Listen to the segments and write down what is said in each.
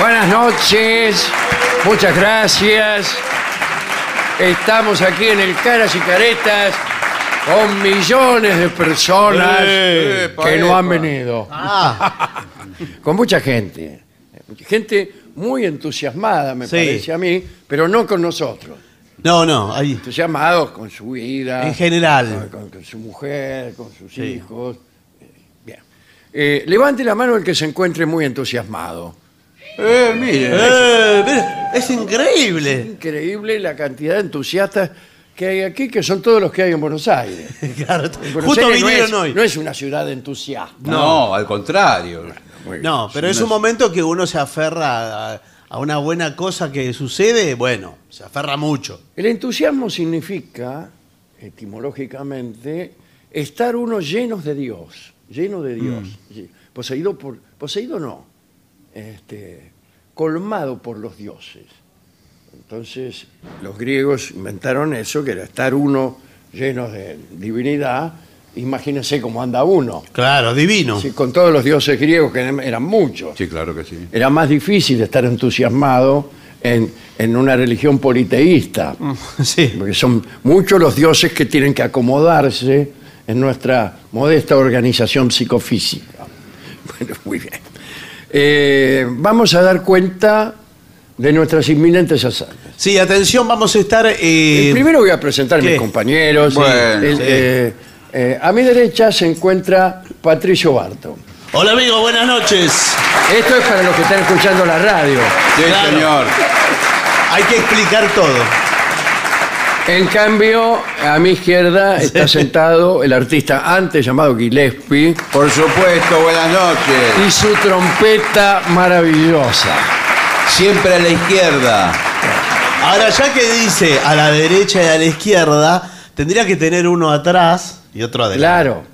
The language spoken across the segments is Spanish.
Buenas noches, muchas gracias. Estamos aquí en el Caras y Caretas con millones de personas que no han venido. Con mucha gente. Gente muy entusiasmada, me Sí. parece a mí, pero no con nosotros. No, no, ahí. Entusiasmados con su vida. En general. Con, con su mujer, con sus hijos. Eh, Bien. Eh, levante la mano el que se encuentre muy entusiasmado. Eh, mire. Eh, mira, es increíble. Increíble la cantidad de entusiastas que hay aquí, que son todos los que hay en Buenos Aires. Claro, Buenos justo Aires no vinieron es, hoy. no es una ciudad entusiasta. No, al contrario. No, pero es un momento que uno se aferra a, a una buena cosa que sucede, bueno, se aferra mucho. El entusiasmo significa, etimológicamente, estar uno llenos de Dios, lleno de Dios, Ye- poseído por, poseído no, este, colmado por los dioses. Entonces, los griegos inventaron eso, que era estar uno lleno de divinidad. Imagínense cómo anda uno. Claro, divino. Sí, con todos los dioses griegos, que eran muchos. Sí, claro que sí. Era más difícil estar entusiasmado en, en una religión politeísta, Sí. porque son muchos los dioses que tienen que acomodarse en nuestra modesta organización psicofísica. Bueno, muy bien. Eh, vamos a dar cuenta de nuestras inminentes hazañas. Sí, atención, vamos a estar. eh, Eh, Primero voy a presentar a mis compañeros. Bueno, El- sí. eh, eh, a mi derecha se encuentra Patricio Barton. Hola, amigo, buenas noches. Esto es para los que están escuchando la radio. Sí, Claro. señor. Hay que explicar todo. En cambio, a mi izquierda está sentado el artista antes llamado Gillespie Por supuesto, buenas noches. y su trompeta maravillosa. Siempre a la izquierda. Ahora, ya que dice a la derecha y a la izquierda, tendría que tener uno atrás y otro adelante. Claro.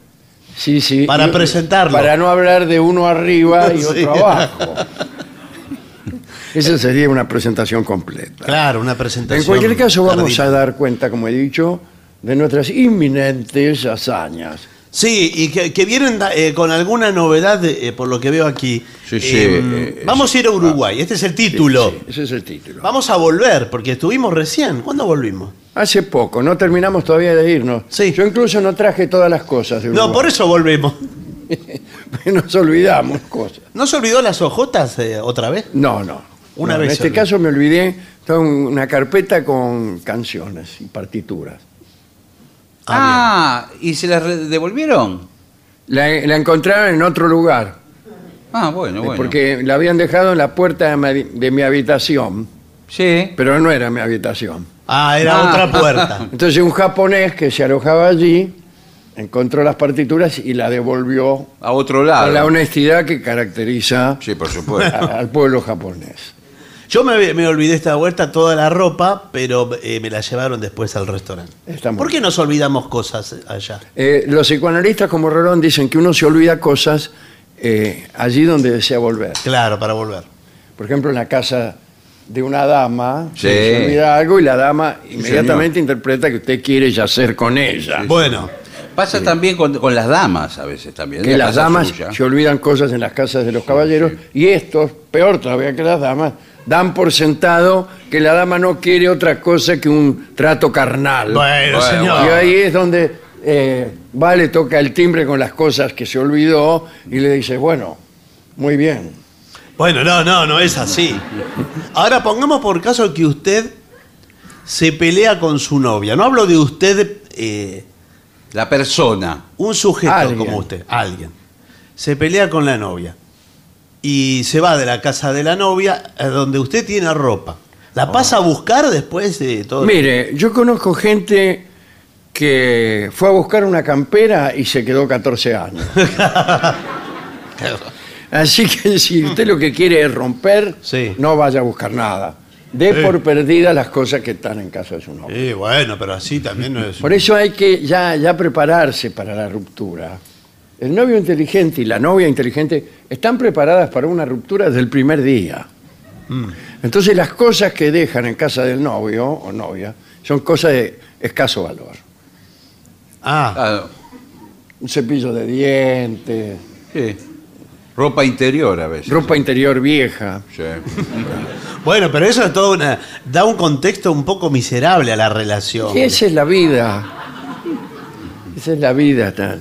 Sí, sí. Para presentarlo. Para no hablar de uno arriba y Sí. otro abajo. Esa sería una presentación completa. Claro, una presentación. En cualquier caso, vamos a dar cuenta, como he dicho, de nuestras inminentes hazañas. Sí, y que, que vienen eh, con alguna novedad, eh, por lo que veo aquí. Sí, sí, Eh, eh, vamos a ir a Uruguay, este es el título. Sí, ese es el título. Vamos a volver, porque estuvimos recién. ¿Cuándo volvimos? Hace poco, no terminamos todavía de irnos. Sí. Yo incluso no traje todas las cosas. de No, por eso volvemos. Nos olvidamos cosas. ¿No se olvidó las ojotas otra vez? No, no. Una No, vez En este caso me olvidé, toda una carpeta con canciones y partituras. Ah, ¿y se las devolvieron? La, la encontraron en otro lugar, Ah, bueno, bueno. porque la habían dejado en la puerta de mi, de mi habitación, Sí. pero no era mi habitación. Ah, era Ah. otra puerta. Entonces un japonés que se alojaba allí encontró las partituras y la devolvió A otro con lado. la honestidad que caracteriza Sí, por supuesto. a- al pueblo japonés. Yo me, me olvidé esta vuelta toda la ropa, pero eh, me la llevaron después al restaurante. ¿Por qué nos olvidamos cosas allá? Eh, los psicoanalistas como Rolón dicen que uno se olvida cosas eh, allí donde desea volver. Claro, para volver. Por ejemplo, en la casa de una dama, Sí. se olvida algo y la dama inmediatamente interpreta que usted quiere yacer con ella. Bueno, Pasa también con, con las damas a veces también. que la las damas suya. se olvidan cosas en las casas de los caballeros y estos, peor todavía que las damas, dan por sentado que la dama no quiere otra cosa que un trato carnal. bueno, Bueno, señor. Y ahí es donde eh, va, le toca el timbre con las cosas que se olvidó y le dice, bueno, muy bien. Bueno, no, no, no es así. Ahora pongamos por caso que usted se pelea con su novia. No hablo de usted, eh, La persona. un sujeto Alguien. como usted, alguien. Se pelea con la novia y se va de la casa de la novia a donde usted tiene ropa. ¿La pasa a buscar después de todo? Mire, yo conozco gente que fue a buscar una campera y se quedó 14 años. Así que si usted lo que quiere es romper, Sí. no vaya a buscar nada. Dé Sí. por perdida las cosas que están en casa de su novio. Sí, bueno, pero así también no es. Por eso hay que ya, ya prepararse para la ruptura. El novio inteligente y la novia inteligente están preparadas para una ruptura desde el primer día. Mm. Entonces las cosas que dejan en casa del novio o novia son cosas de escaso valor. Ah, Ah, Un cepillo de dientes, sí. Ropa interior a veces. ropa interior vieja. Sí. bueno, pero eso es todo una. da un contexto un poco miserable a la relación. Y esa es la vida. Esa es la vida. está-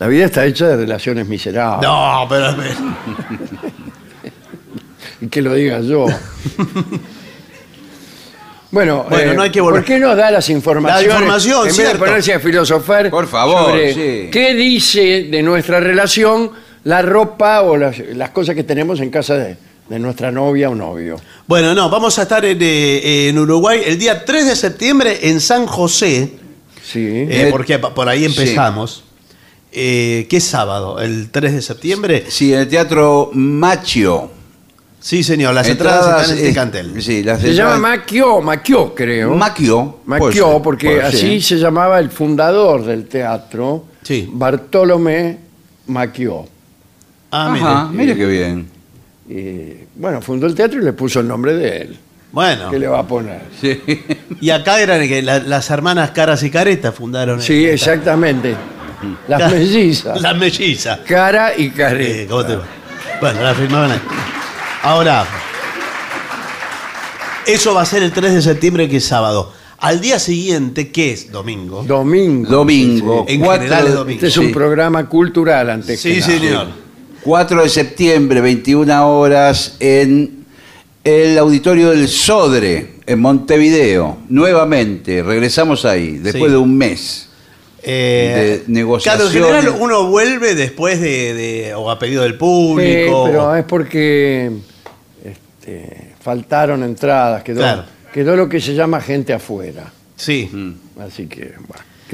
La vida está hecha de relaciones miserables. No, pero. Y que lo diga yo. Bueno, Bueno, eh, no hay que volver. ¿por qué no da las informaciones? La información, En vez cierto. de ponerse a filosofar Por favor, sobre sí. qué dice de nuestra relación la ropa o las, las cosas que tenemos en casa de, de nuestra novia o novio. Bueno, no, vamos a estar en, eh, en Uruguay el día 3 de septiembre en San José, Sí. eh, porque por ahí sí. Eh, ¿Qué sábado? ¿El 3 de septiembre? Sí, en el teatro Machio. Sí, señor, las entradas, están en este cantel. Sí, las se entradas- llama Maquio, Maquio creo. Maquio. Maquio, porque puede así ser. se llamaba el fundador del teatro, Sí. Bartolomé Maquio. Ah, Ajá, mire. mire qué bien. Y, bueno, fundó el teatro y le puso el nombre de él. Bueno, ¿Qué le va a poner? Sí. y acá eran que la- las hermanas Caras y Caretas fundaron. Sí, el- exactamente. Las mellizas. Las mellizas. Cara y Eh, careta. ¿cómo te va? Bueno, la firmaban ahí. Ahora, eso va a ser el 3 de septiembre, que es sábado. Al día siguiente, que es domingo. Domingo. Domingo. En cuatro- general es domingo. Este es un sí. programa cultural antes Sí, que nada. señor. 4 de septiembre, 21 horas, en el auditorio del Sodre, en Montevideo. Nuevamente, regresamos ahí, después Sí. de un mes. Eh, De negociaciones. Claro, en general uno vuelve después de, de- o a pedido del Sí, público. pero es porque este, faltaron entradas, quedó, Claro. quedó lo que se llama gente afuera. Sí. Así que,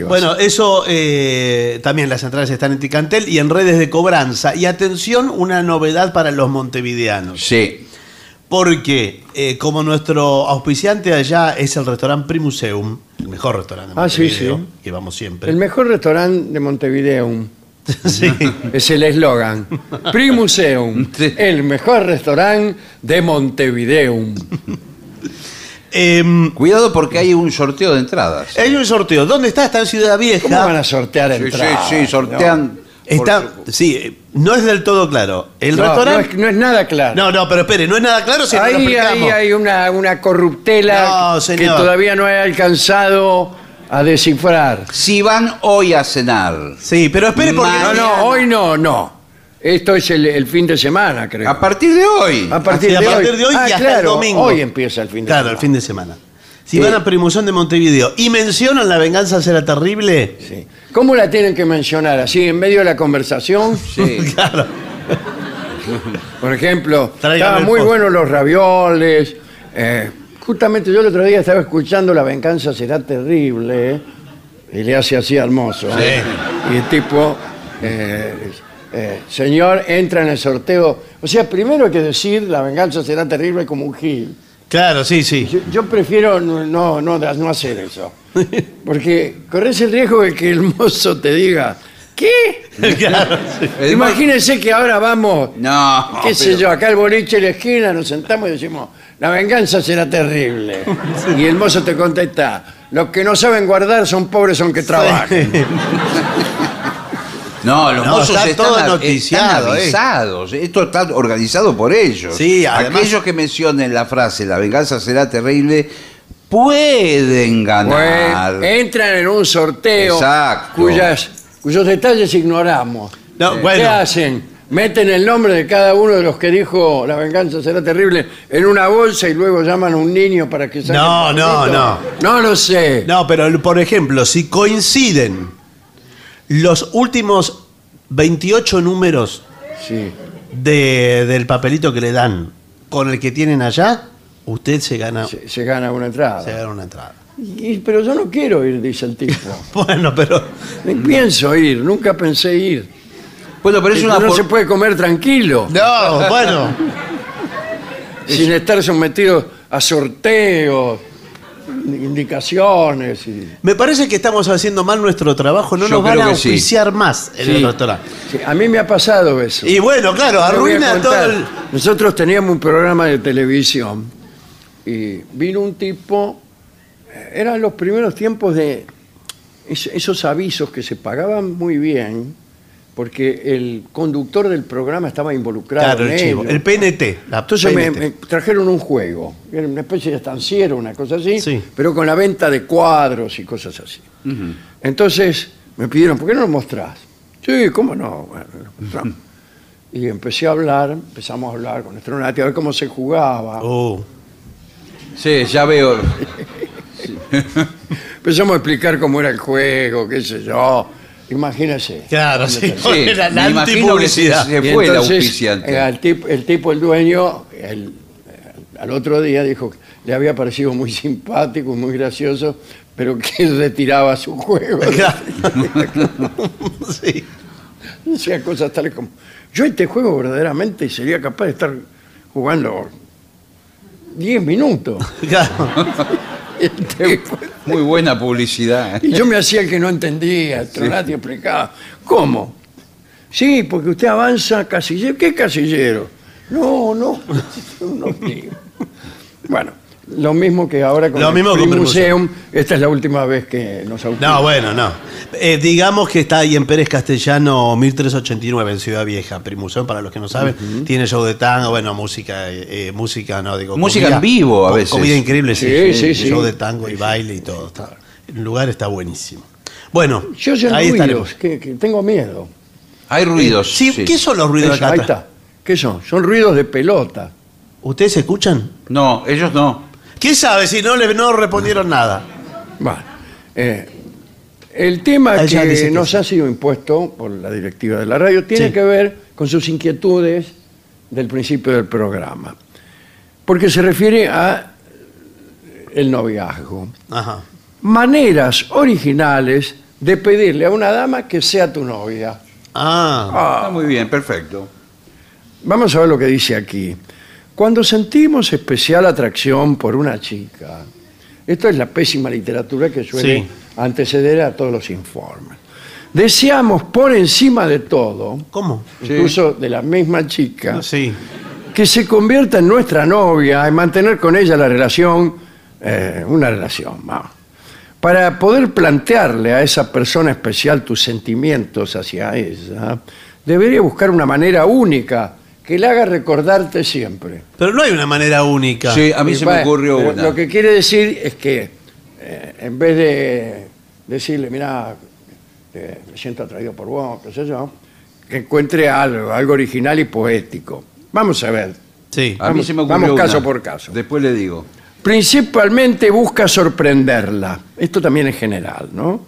bueno. eso eh, también las entradas están en Ticantel y en redes de cobranza. Y atención, una novedad para los montevideanos. Sí. Porque eh, como nuestro auspiciante allá es el restaurante Primuseum, el mejor restaurante de Ah, sí, Montevideo, sí. que vamos siempre. el mejor restaurante de Montevideo sí. es el eslogan. Primuseum, Sí. el mejor restaurante de Montevideo. Em, Cuidado porque hay un sorteo de entradas. hay un sorteo. ¿Dónde está? Está en Ciudad ¿Cómo van Vieja. a sortear Sí, sí, entradas? sí, sortean Está, sí, no es del todo claro. El No, no restaurante. es, no es nada claro. No, no, pero espere, no es nada claro si no lo ahí, ahí explicamos. hay una, una corruptela No, que señor. todavía no he alcanzado a descifrar. Si van hoy a cenar, Sí, pero espere porque. No, Mañana. no, hoy no, no. Esto es el, el fin de semana, creo. a partir de hoy. A partir, Sí, a de, partir hoy. de hoy Ah, y hasta claro, el domingo. Hoy empieza el fin de Claro, semana. el fin de semana. Si van a Primuzón de Montevideo y mencionan la venganza será terrible. Sí. ¿Cómo la tienen que mencionar? ¿Así en medio de la conversación? Sí. Claro. Por ejemplo, Tráigame estaban el muy postre. buenos los ravioles. eh, justamente yo el otro día estaba escuchando La venganza será terrible. eh, y le hace así al mozo. ¿eh? Y el tipo, eh, eh, señor, entra en el sorteo. O sea, primero hay que decir La venganza será terrible como un gil. Claro, sí, sí. Yo, yo prefiero no, no, no, no hacer eso. Porque corres el riesgo de que el mozo te diga, ¿qué? Claro, sí. El Imagínense que ahora vamos, No. qué sé pero- yo, acá el boliche en la esquina, nos sentamos y decimos, la venganza será terrible. Y el mozo te contesta, los que no saben guardar son pobres aunque trabajen. No, los No, mozos está están, todo noticiado, están eh. avisados. Esto está organizado por ellos. Sí, además- Aquellos que mencionen la frase la venganza será terrible pueden ganar. Pues, entran en un sorteo Exacto. cuyas, cuyos detalles ignoramos. No, ¿Qué bueno. hacen? Meten el nombre de cada uno de los que dijo la venganza será terrible en una bolsa y luego llaman a un niño para que saque No, no, no. No lo sé. No, pero por ejemplo, si coinciden los últimos 28 números Sí. de- del papelito que le dan con el que tienen allá, usted se gana, Se, se gana una entrada. se gana una entrada. Y- pero yo no quiero ir, dice el tipo. Bueno, pero Ni pienso ir, nunca pensé ir. Bueno, pero es Y una no por- se puede comer tranquilo, no, bueno, sin estar sometido a sorteos, indicaciones. Y... me parece que estamos haciendo mal nuestro trabajo, no Yo nos van creo a que sí. auspiciar más en Sí. el restaurante. Sí, a mí me ha pasado eso. Y bueno, claro, Te voy a arruina todo contar. el... Nosotros teníamos un programa de televisión y vino un tipo, eh, eran los primeros tiempos de es- esos avisos que se pagaban muy bien porque el conductor del programa estaba involucrado Claro, en el chivo, ello. el PNT. La Entonces me, PNT. me trajeron un juego, era una especie de estanciero, una cosa así, Sí. pero con la venta de cuadros y cosas así. Entonces me pidieron, ¿por qué no lo mostrás? Sí, ¿cómo no? Bueno, lo mostramos. Y empecé a hablar, empezamos a hablar con nuestro Nati, a ver cómo se jugaba. Uh, Sí, ya veo. Empezamos a explicar cómo era el juego, qué sé yo. Imagínese. claro, sí. Sí, la, la me imagino que se, antipublicidad. se Y fue el entonces, auspiciante. eh, el, tipo, el tipo, el dueño, el- eh, al otro día dijo que le había parecido muy simpático, muy gracioso, pero que retiraba su juego. sí. Decía cosas tales como, yo este juego verdaderamente sería capaz de estar jugando 10 minutos. Claro. Muy buena publicidad. y yo me hacía el que no entendía, Tronati explicaba, ¿cómo? Sí, porque usted avanza casillero. ¿Qué casillero? No, no. Bueno, lo mismo que ahora con Lo el mismo con Free Free Museum. Esta es la última vez que nos auspicia. No, bueno, no. Eh, digamos que está ahí en Pérez Castellano 1389 en Ciudad Vieja, Primusón, para los que no saben. Tiene show de tango, bueno, música, eh, eh, música, no digo. Música comida- en vivo a veces. Comida increíble, sí. Sí, sí, sí. Show de tango y baile y todo. está- el lugar está buenísimo. Bueno, Yo ahí ruidos, que, que tengo miedo. Hay ruidos. Sí, sí. ¿Qué son los ruidos Eso, acá ahí está. ¿Qué son? Son ruidos de pelota. ¿Ustedes escuchan? No, ellos no. ¿Quién sabe si no le no respondieron nada? Bueno, eh, el tema Ella dice que nos sí. ha sido impuesto por la directiva de la radio tiene Sí. que ver con sus inquietudes del principio del programa. Porque se refiere a el noviazgo. Ajá. Maneras originales de pedirle a una dama que sea tu novia. Ah, Está muy bien, perfecto. Vamos a ver lo que dice aquí. Cuando sentimos especial atracción por una chica, esto es la pésima literatura que suele Sí. anteceder a todos los informes. Deseamos por encima de todo, ¿cómo? incluso de la misma chica, Sí. que se convierta en nuestra novia y mantener con ella la relación, eh, una relación, vamos. para poder plantearle a esa persona especial tus sentimientos hacia ella, debería buscar una manera única que le haga recordarte siempre. Pero no hay una manera única. Sí, a mí se me Bueno, ocurrió pero una. Lo que quiere decir es que eh, en vez de decirle, mira, eh, me siento atraído por vos, qué sé yo, que encuentre algo, algo original y poético. Vamos a ver. Sí. A mí Vamos- se me ocurrió vamos caso una. por caso. Después le digo. Principalmente busca sorprenderla. Esto también es general, ¿no?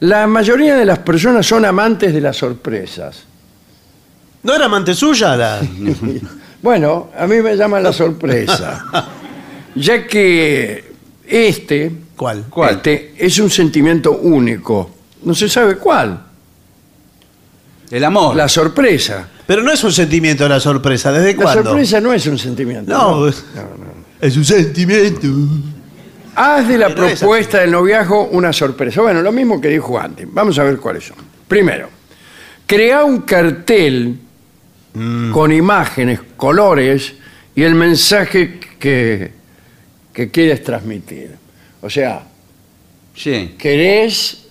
La mayoría de las personas son amantes de las sorpresas. ¿No era amante suya la.? Bueno, a mí me llama la sorpresa, ya que este, ¿Cuál? ¿Cuál? este es un sentimiento único. No se sabe cuál. El amor. La sorpresa. Pero no es un sentimiento la sorpresa. ¿Desde La cuándo? sorpresa no es un sentimiento. No, es un sentimiento. Haz de la Pero propuesta del noviazgo una sorpresa. Bueno, lo mismo que dijo antes. Vamos a ver cuáles son. Primero, crea un cartel con imágenes, colores y el mensaje que, que quieres transmitir. O sea, Sí. querés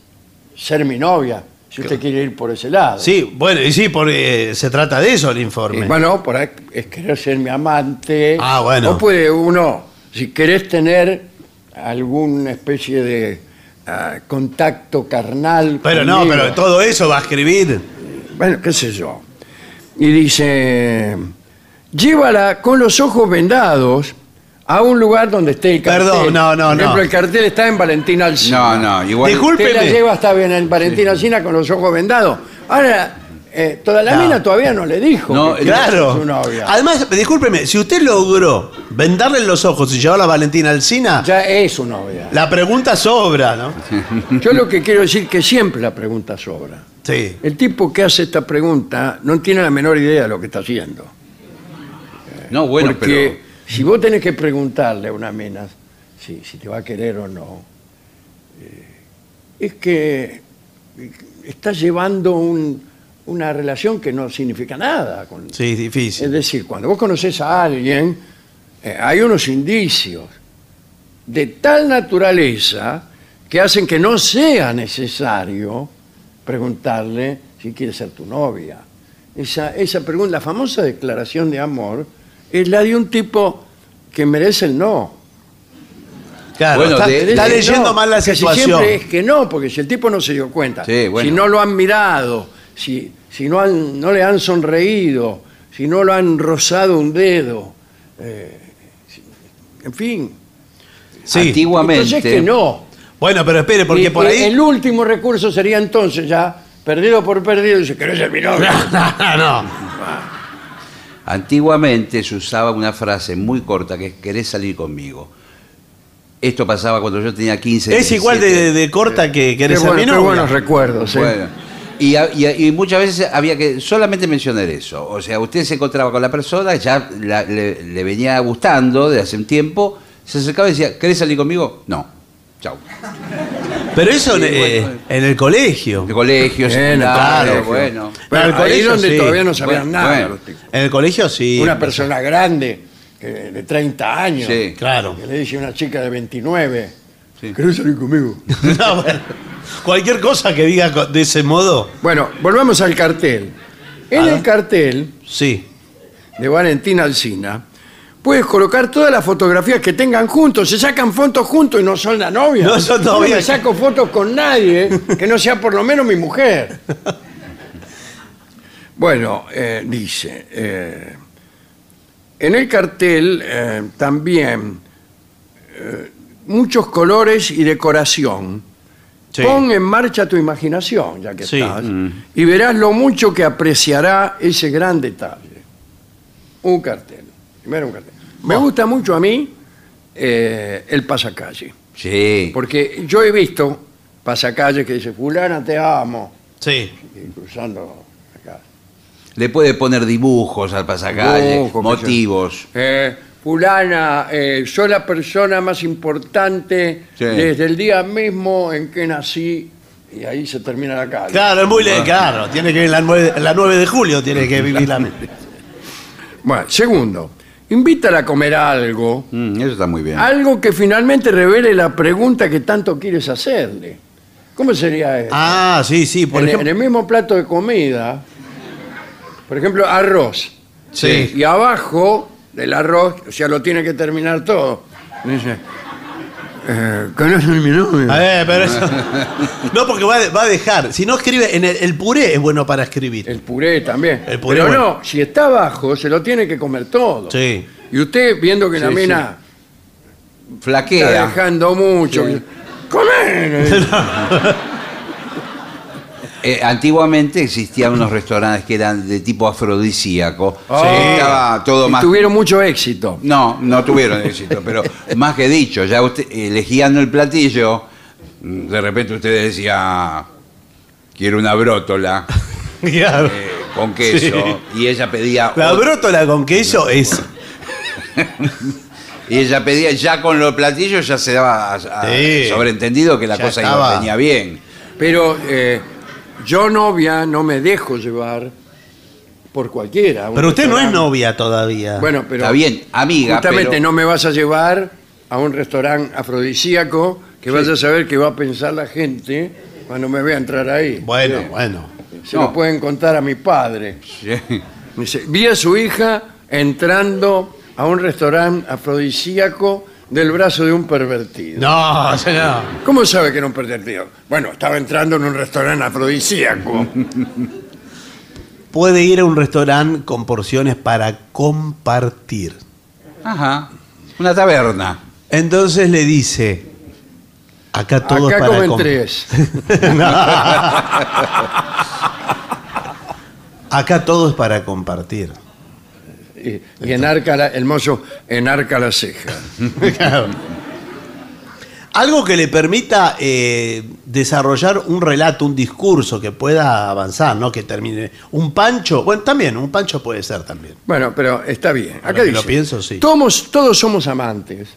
ser mi novia, si usted quiere ir por ese lado. Sí, bueno, y sí, porque se trata de eso el informe. Y bueno, por ahí es querer ser mi amante. Ah, bueno. O puede uno, si querés tener alguna especie de ah, contacto carnal. pero no, pero todo eso va a escribir. Bueno, qué sé yo. Y dice, llévala con los ojos vendados a un lugar donde esté el cartel. Perdón, no, no, Por ejemplo, no. el cartel está en Valentín Alsina. No, no, igual. Disculpe. Usted la Discúlpeme. lleva hasta bien en Valentín Alsina con los ojos vendados. Ahora, eh, toda la No. mina todavía no le dijo No, que ser Claro. su novia. Además, discúlpeme, si usted logró vendarle los ojos y llevarla a Valentina Alcina, Ya es su novia. la pregunta sobra, ¿no? Yo lo que quiero decir que siempre la pregunta sobra. Sí. El tipo que hace esta pregunta no tiene la menor idea de lo que está haciendo. No, bueno, Porque si vos tenés que preguntarle a una mina si, si te va a querer o no, eh, es que eh, estás llevando un- una relación que no significa nada. Con, Sí, difícil. Es decir, cuando vos conoces a alguien, eh, hay unos indicios de tal naturaleza que hacen que no sea necesario preguntarle si quiere ser tu novia. Esa, esa pregunta, la famosa declaración de amor, es la de un tipo que merece el no. Claro, Bueno, está, de- está de- leyendo no, mal la casi situación. siempre es que no, porque si el tipo no se dio cuenta, Sí, bueno. si no lo han mirado, si, si no, han- no le han sonreído, si no lo han rozado un dedo, eh, en fin. Sí. Antiguamente. Entonces que no. Bueno, pero espere, porque Y- por ahí. El último recurso sería entonces ya, perdido por perdido, dice, ¿querés ser mi novia? no. Antiguamente se usaba una frase muy corta que es querés salir conmigo. Esto pasaba cuando yo tenía 15 Es igual de, 17. de corta que querés ser bueno- mi qué novia. buenos recuerdos. ¿eh? Bueno, y, a- y- y muchas veces había que solamente mencionar eso. O sea, usted se encontraba con la persona, ya la- le, le venía gustando de hace un tiempo, se acercaba y decía, ¿querés salir conmigo? No. Chau. Pero eso en, Sí, eh, bueno. en el colegio. De colegio, Bueno, secundario, claro. bueno. Bueno, No, el ahí colegio donde sí. todavía no sabían Bueno, nada. bueno. los tipos. En el colegio sí. Una persona grande, que- de 30 años, Sí. Claro. que le dice a una chica de 29, Sí. ¿querés salir conmigo? No, bueno, cualquier cosa que diga de ese modo, Bueno, volvamos al cartel. En Ah. el cartel sí. de Valentina Alsina, puedes colocar todas las fotografías que tengan juntos. Se sacan fotos juntos y no son la novia. No son Yo me saco fotos con nadie que no sea por lo menos mi mujer. Bueno, eh, dice, eh, en el cartel eh, también muchos colores y decoración. Sí. Pon en marcha tu imaginación, ya que Sí. estás, y verás lo mucho que apreciará ese gran detalle. Un cartel. Primero un cartel. Me gusta mucho a mí eh, el pasacalle, Sí. porque yo he visto pasacalles que dice, fulana te amo, Sí. y cruzando acá. Le puede poner dibujos al pasacalle, Dibujos, qué sé yo. motivos. Eh, fulana, eh, soy la persona más importante Sí. desde el día mismo en que nací, y ahí se termina la calle. Claro, es muy le- claro. Tiene que la 9, la 9 de julio, tiene que vivir la. Bueno, segundo, invítala a comer algo, Mm, eso está muy bien. algo que finalmente revele la pregunta que tanto quieres hacerle. ¿Cómo sería eso? Ah, sí, sí. Por en, ejemplo, en el mismo plato de comida, por ejemplo, arroz. Sí. Y abajo del arroz, o sea, lo tiene que terminar todo. Dice, eh, ¿conoces mi novio? A ver, pero eso- No, porque va, a- va a dejar. Si no escribe, en el, el puré es bueno para escribir. El puré también. El puré, Pero bueno. no, si está abajo, se lo tiene que comer todo. Sí. Y usted, viendo que la Sí, mina está Flaquea. dejando mucho, Sí. ¡comer! Eh, antiguamente existían unos restaurantes que eran de tipo afrodisíaco. Sí. Estaba todo Y más. tuvieron mucho éxito. No, no tuvieron éxito, pero más que dicho, ya usted elegían el platillo, de repente usted decía, quiero una brótola Claro. eh, con queso, y ella pedía La brótola con queso es. y ella pedía ya con los platillos ya se daba a- a- Sí. sobreentendido que la Ya cosa estaba. iba, venía bien. Pero eh, yo, novia, no me dejo llevar por cualquiera. un Pero usted no es restaurante. novia todavía. Bueno, pero. Está bien, amiga, Justamente pero- no me vas a llevar a un restaurante afrodisíaco que vaya a saber qué va a pensar la gente cuando me vea entrar ahí. Bueno, bueno. Se No. lo pueden contar a mi padre. Sí. Dice, vi a su hija entrando a un restaurante afrodisíaco del brazo de un pervertido. No, no. ¿Cómo sabe que era un pervertido? Bueno, estaba entrando en un restaurante afrodisíaco. Puede ir a un restaurante con porciones para compartir. Ajá, una taberna. Entonces le dice: Acá todo Acá es para comen com- tres. Acá todo es para compartir. Y, y enarca la- el mozo enarca la ceja. Algo que le permita eh, desarrollar un relato, un discurso que pueda avanzar, ¿no? Que termine. Un pancho, bueno, también, un pancho puede ser también. Bueno, pero está bien. Acá que dice, lo pienso, sí. Todos, todos somos amantes,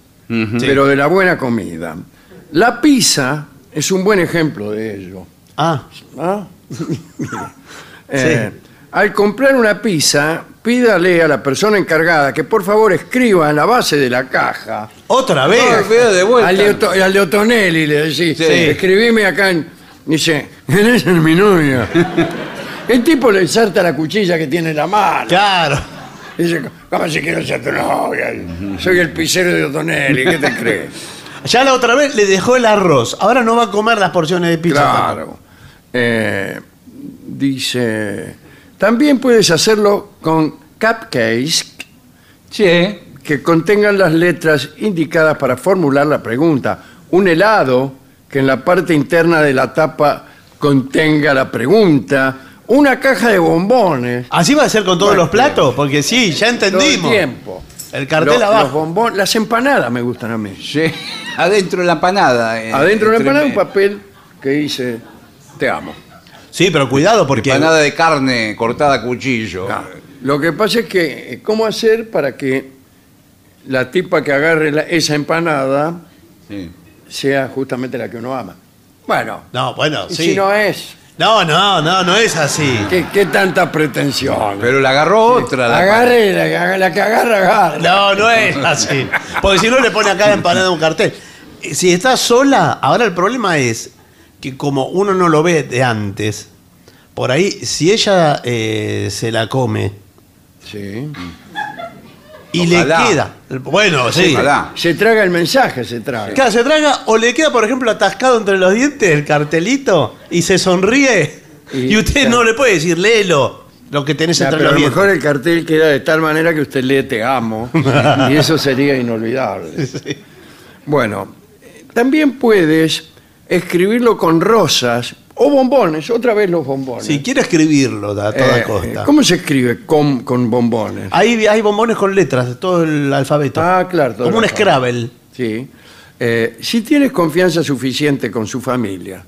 pero de la buena comida. La pizza es un buen ejemplo de ello. Ah, ¿Ah? Eh, Al comprar una pizza, pídale a la persona encargada que por favor escriba en la base de la caja. otra vez. Ah, veo de vuelta. Al al de Otonelli le decís, Sí. escribime acá en... Dice, ¿eres mi novia? El tipo le inserta la cuchilla que tiene en la mano. Claro. Dice, ¿cómo si quiero ser tu novia? Soy el pizzero de Otonelli, ¿qué te crees? Ya la otra vez le dejó el arroz. Ahora no va a comer las porciones de pizza. Claro. Eh, dice, también puedes hacerlo con cupcakes Sí. que contengan las letras indicadas para formular la pregunta. Un helado que en la parte interna de la tapa contenga la pregunta. Una caja de bombones. ¿Así va a ser con todos Bueno, los platos? Porque sí, ya Todo el entendimos. tiempo. El cartel Lo- abajo. los bombón- las empanadas me gustan a mí. Sí. Adentro de la empanada. eh, Adentro de la empanada un papel que dice, te amo. Sí, pero cuidado porque. Empanada de carne cortada a cuchillo. Lo que pasa es que, eh, ¿cómo hacer para que la tipa que agarre la- esa empanada Sí. sea justamente la que uno ama? Bueno, No, bueno, y sí. si no es, No, no, no, no es así. ¿qué, qué tanta pretensión? Pero la agarró otra. la agarre, la, que haga- la que agarra, agarra. No, no es así. Porque si no le pone acá la empanada un cartel. Eh, Si está sola, ahora el problema es que como uno no lo ve de antes, por ahí, si ella eh, se la come Sí. y Ojalá. le queda. Bueno, sí. Ojalá. Se traga el mensaje, se traga. Claro, se traga o le queda, por ejemplo, atascado entre los dientes el cartelito y se sonríe. Y- Y, usted claro. no le puede decir, léelo, lo que tenés Ya, entre pero a los lo dientes. mejor el cartel queda de tal manera que usted lee te amo y eso sería inolvidable. Bueno, también puedes escribirlo con rosas o bombones, otra vez los bombones. Si quiere escribirlo a toda Eh, costa. ¿Cómo se escribe con, con bombones? Hay, hay bombones con letras de todo el alfabeto. Ah, claro. todo Como un alfabeto. Scrabble. Sí. Eh, si tienes confianza suficiente con su familia.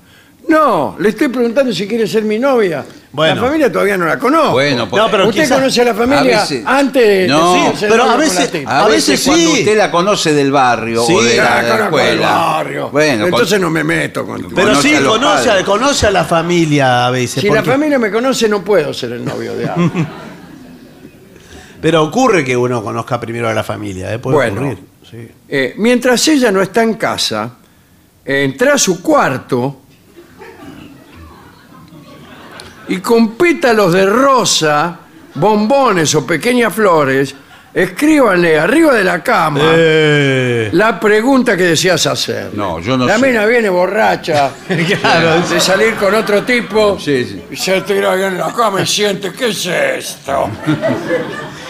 No, le estoy preguntando si quiere ser mi novia. Bueno. La familia todavía no la conozco. Bueno, pues- No, pero ¿Usted conoce a la familia a veces- antes de No, decirse pero novio a con veces- tipa? A, A veces, veces cuando sí. usted la conoce del barrio Sí, o de la, de la conozco el escuela. barrio. Bueno, Entonces con- no me meto con tu Pero Conoce sí, a los conoce a, padres. conoce a la familia a veces. Si la porque- familia me conoce, no puedo ser el novio de alguien. Pero ocurre que uno conozca primero a la familia, ¿eh? Puede Bueno. ocurrir. Sí. Eh, mientras ella no está en casa, entra a su cuarto y con pétalos de rosa, bombones o pequeñas flores, escríbanle arriba de la cama Eh, la pregunta que deseas hacer. No, yo no La sé. mina viene borracha Claro, de salir con otro tipo Sí, sí. y se tira ahí en la cama y siente, ¿qué es esto?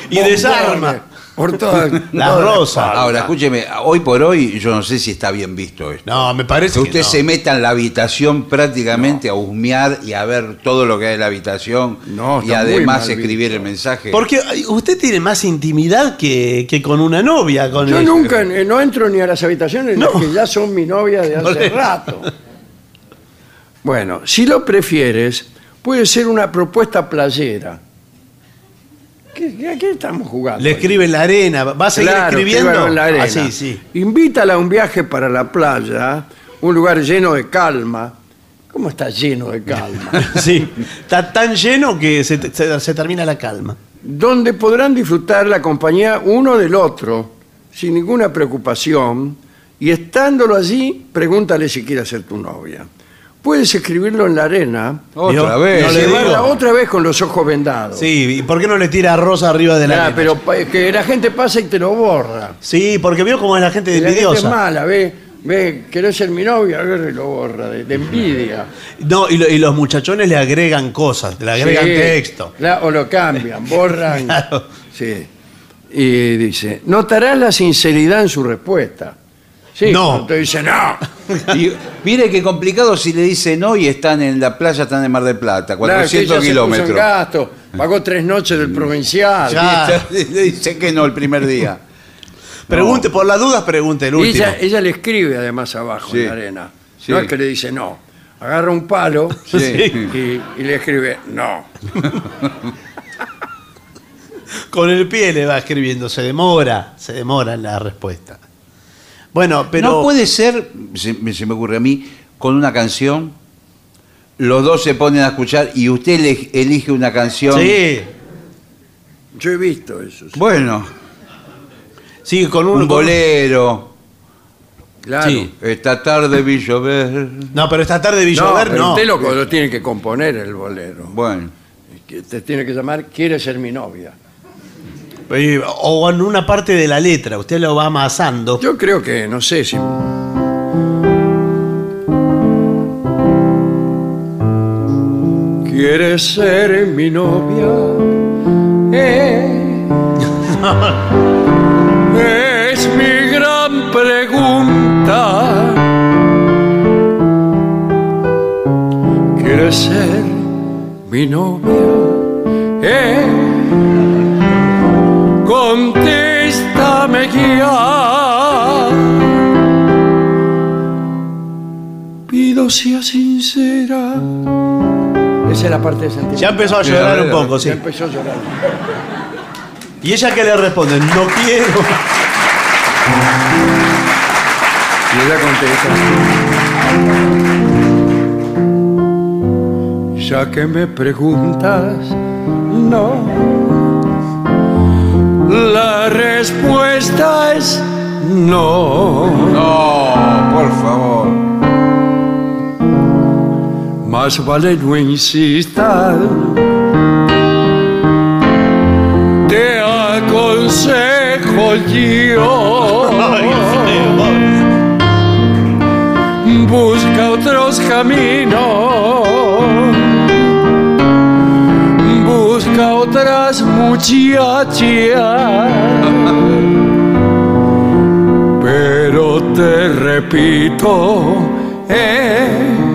y desarma. Por toda, La toda rosa. espalda. Ahora, escúcheme, hoy por hoy yo no sé si está bien visto esto. No, me parece Que que usted no. se meta en la habitación prácticamente a husmear y a ver todo lo que hay en la habitación No, y está muy además escribir el mensaje. Porque usted tiene más intimidad que, que con una novia. Con Yo el- nunca eh, no entro ni a las habitaciones las que ya son mi novia de hace rato. Bueno, si lo prefieres, puede ser una propuesta playera. ¿Qué, qué- a qué estamos jugando? Le escribe en la arena. ¿Va a seguir Claro, escribiendo? escríbalo en la arena. Ah, sí, sí. Invítala a un viaje para la playa, un lugar lleno de calma. ¿Cómo está lleno de calma? Sí. Está tan lleno que se, se- se termina la calma. donde podrán disfrutar la compañía uno del otro, sin ninguna preocupación, y estándolo allí, pregúntale si quiere ser tu novia. Puedes escribirlo en la arena, Otra vez. no le llevarla digo. otra vez con los ojos vendados. Sí, ¿y por qué no le tira rosa arriba de la Ah, arena? pero pa- que la gente pasa y te lo borra. Sí, porque veo cómo es la gente Y la gente es envidiosa. mala, ve, ve, querés ser mi novia, agarra y lo borra, de, de envidia. No, y, lo- y los muchachones le agregan cosas, le agregan Sí, texto. la- o lo cambian, borran. Claro. Sí. Y dice, notarás la sinceridad en su respuesta. Sí, No. te dice no. Y mire qué complicado si le dice no y están en la playa, están en Mar del Plata, Claro, que 400 ella se puso en kilómetros. gasto, pagó tres noches del provincial. Ya. Le dice que no el primer día. Pregunte, por las dudas, pregunte el Y último. ella, ella le escribe además abajo Sí. en la arena. Sí. No es que le dice no. Agarra un palo Sí. y, y le escribe no. Con el pie le va escribiendo, se demora, se demora en la respuesta. Bueno, pero. No puede ser, se, me- se me ocurre a mí, con una canción, los dos se ponen a escuchar y usted le- elige una canción. Sí, Yo he visto eso. sí. Bueno, sí, con un, un con- bolero. Claro. Sí. Esta tarde vi llover. No, pero esta tarde vi No, llover, pero no. usted lo, lo tiene que componer el bolero. Bueno, Que te tiene que llamar Quiere ser mi novia. Eh, O en una parte de la letra, usted lo va amasando. Yo creo que, no sé si... ¿Quieres ser mi novia? Eh. es mi gran pregunta. ¿Quieres ser mi novia? Eh. Contéstame ya. Pido sea sincera. Esa es la parte de sentimiento. Ya empezó a llorar un poco, sí. Ya empezó a llorar. ¿Y ella qué le responde? No quiero. Y ella contesta. Ya que me preguntas, no. La respuesta es no. no, por favor. Más vale no insistas. Te aconsejo yo. Busca otros caminos. Otras muchachas. Pero te repito, eh,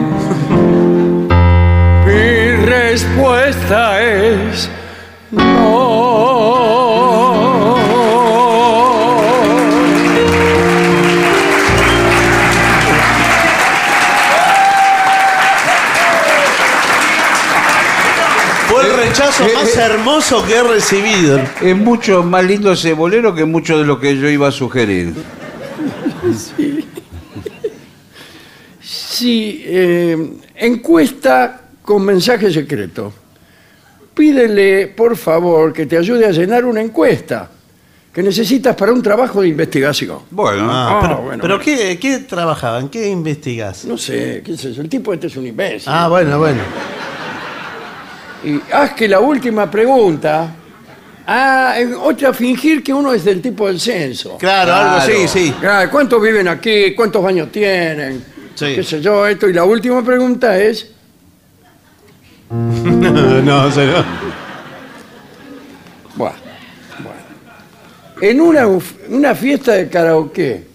rechazo Eh, más eh. hermoso que he recibido. Es mucho más lindo ese bolero que mucho de lo que yo iba a sugerir. Sí, eh, encuesta con mensaje secreto. pídele, por favor, que te ayude a llenar una encuesta que necesitas para un trabajo de investigación. Bueno, Ah, Ah, pero, bueno, pero bueno. ¿qué, ¿qué trabajaban? ¿Qué investigas? No sé, qué sé yo, el tipo este es un imbécil. Ah, bueno, bueno. Y haz que la última pregunta... Ah, en otra, fingir que uno es del tipo del censo. Claro, algo así, sí. Ah, ¿Cuántos viven aquí? ¿Cuántos baños tienen? Sí. ¿Qué sé yo? Esto. Y la última pregunta es... no, no. Bueno, bueno. En una, uf- una fiesta de karaoke.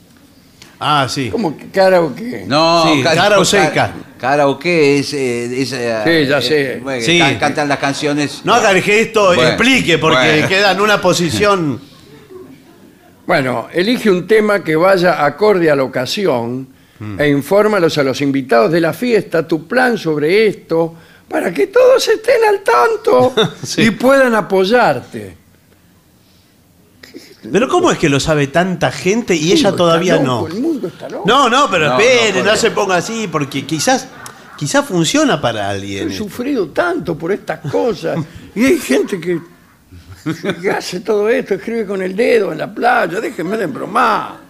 Ah, sí. ¿Cómo que karaoke? No, Sí, cara o seca. Karaoke es. eh, es, eh, Sí, ya eh, sé. bueno, Sí. can- cantan las canciones. No haga el gesto, Bueno, explique, porque bueno. queda en una posición. Bueno, elige un tema que vaya acorde a la ocasión Mm. e infórmalos a los invitados de la fiesta tu plan sobre esto para que todos estén al tanto Sí. y puedan apoyarte. Pero ¿cómo es que lo sabe tanta gente y ella Está todavía loco, no? El mundo está loco. No, no, pero No, espere, no, se ponga así, porque quizás, quizás funciona para alguien. He sufrido tanto por estas cosas y hay gente que, que hace todo esto, escribe con el dedo en la playa, déjenme de bromar.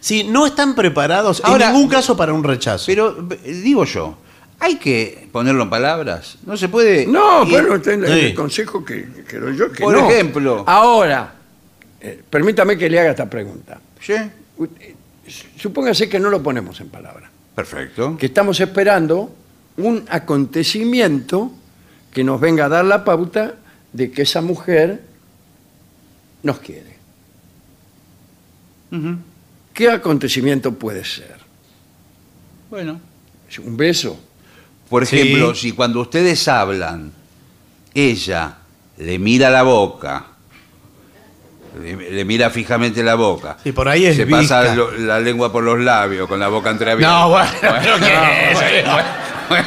Sí, no están preparados Ahora- en ningún caso para un rechazo. Pero eh, digo yo, hay que ponerlo en palabras. No se puede. No, bueno, el consejo que, que doy yo que Por no. ejemplo. Ahora, eh, permítame que le haga esta pregunta. Sí, U- eh, Supóngase que no lo ponemos en palabras, perfecto. que estamos esperando un acontecimiento que nos venga a dar la pauta de que esa mujer nos quiere. Ujú. ¿Qué acontecimiento puede ser? Bueno. ¿Es ¿Un beso? Por Sí. ejemplo, si cuando ustedes hablan, ella le mira la boca, le, le mira fijamente la boca, Sí, por ahí es se pasa lo- la lengua por los labios con la boca entreabierta. No, bueno, pero ¿qué es?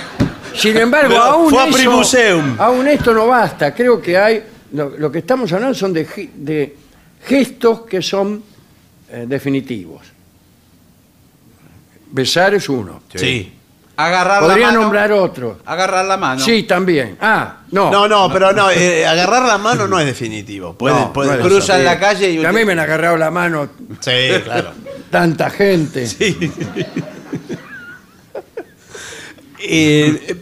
Sin embargo, Pero aún, fue a eso- Primuseum. aún esto no basta. Creo que hay. Lo, lo que estamos hablando son de, ge- de gestos que son eh, definitivos. Besar es uno. Sí. Agarrar Podría la mano. nombrar otro. Agarrar la mano. Sí, también. Ah, no. No, no, pero no, eh, agarrar la mano no es definitivo. Puede, No, puede no es Cruzan la calle y mí me han agarrado la mano Sí, claro. tanta gente. Eh, eh,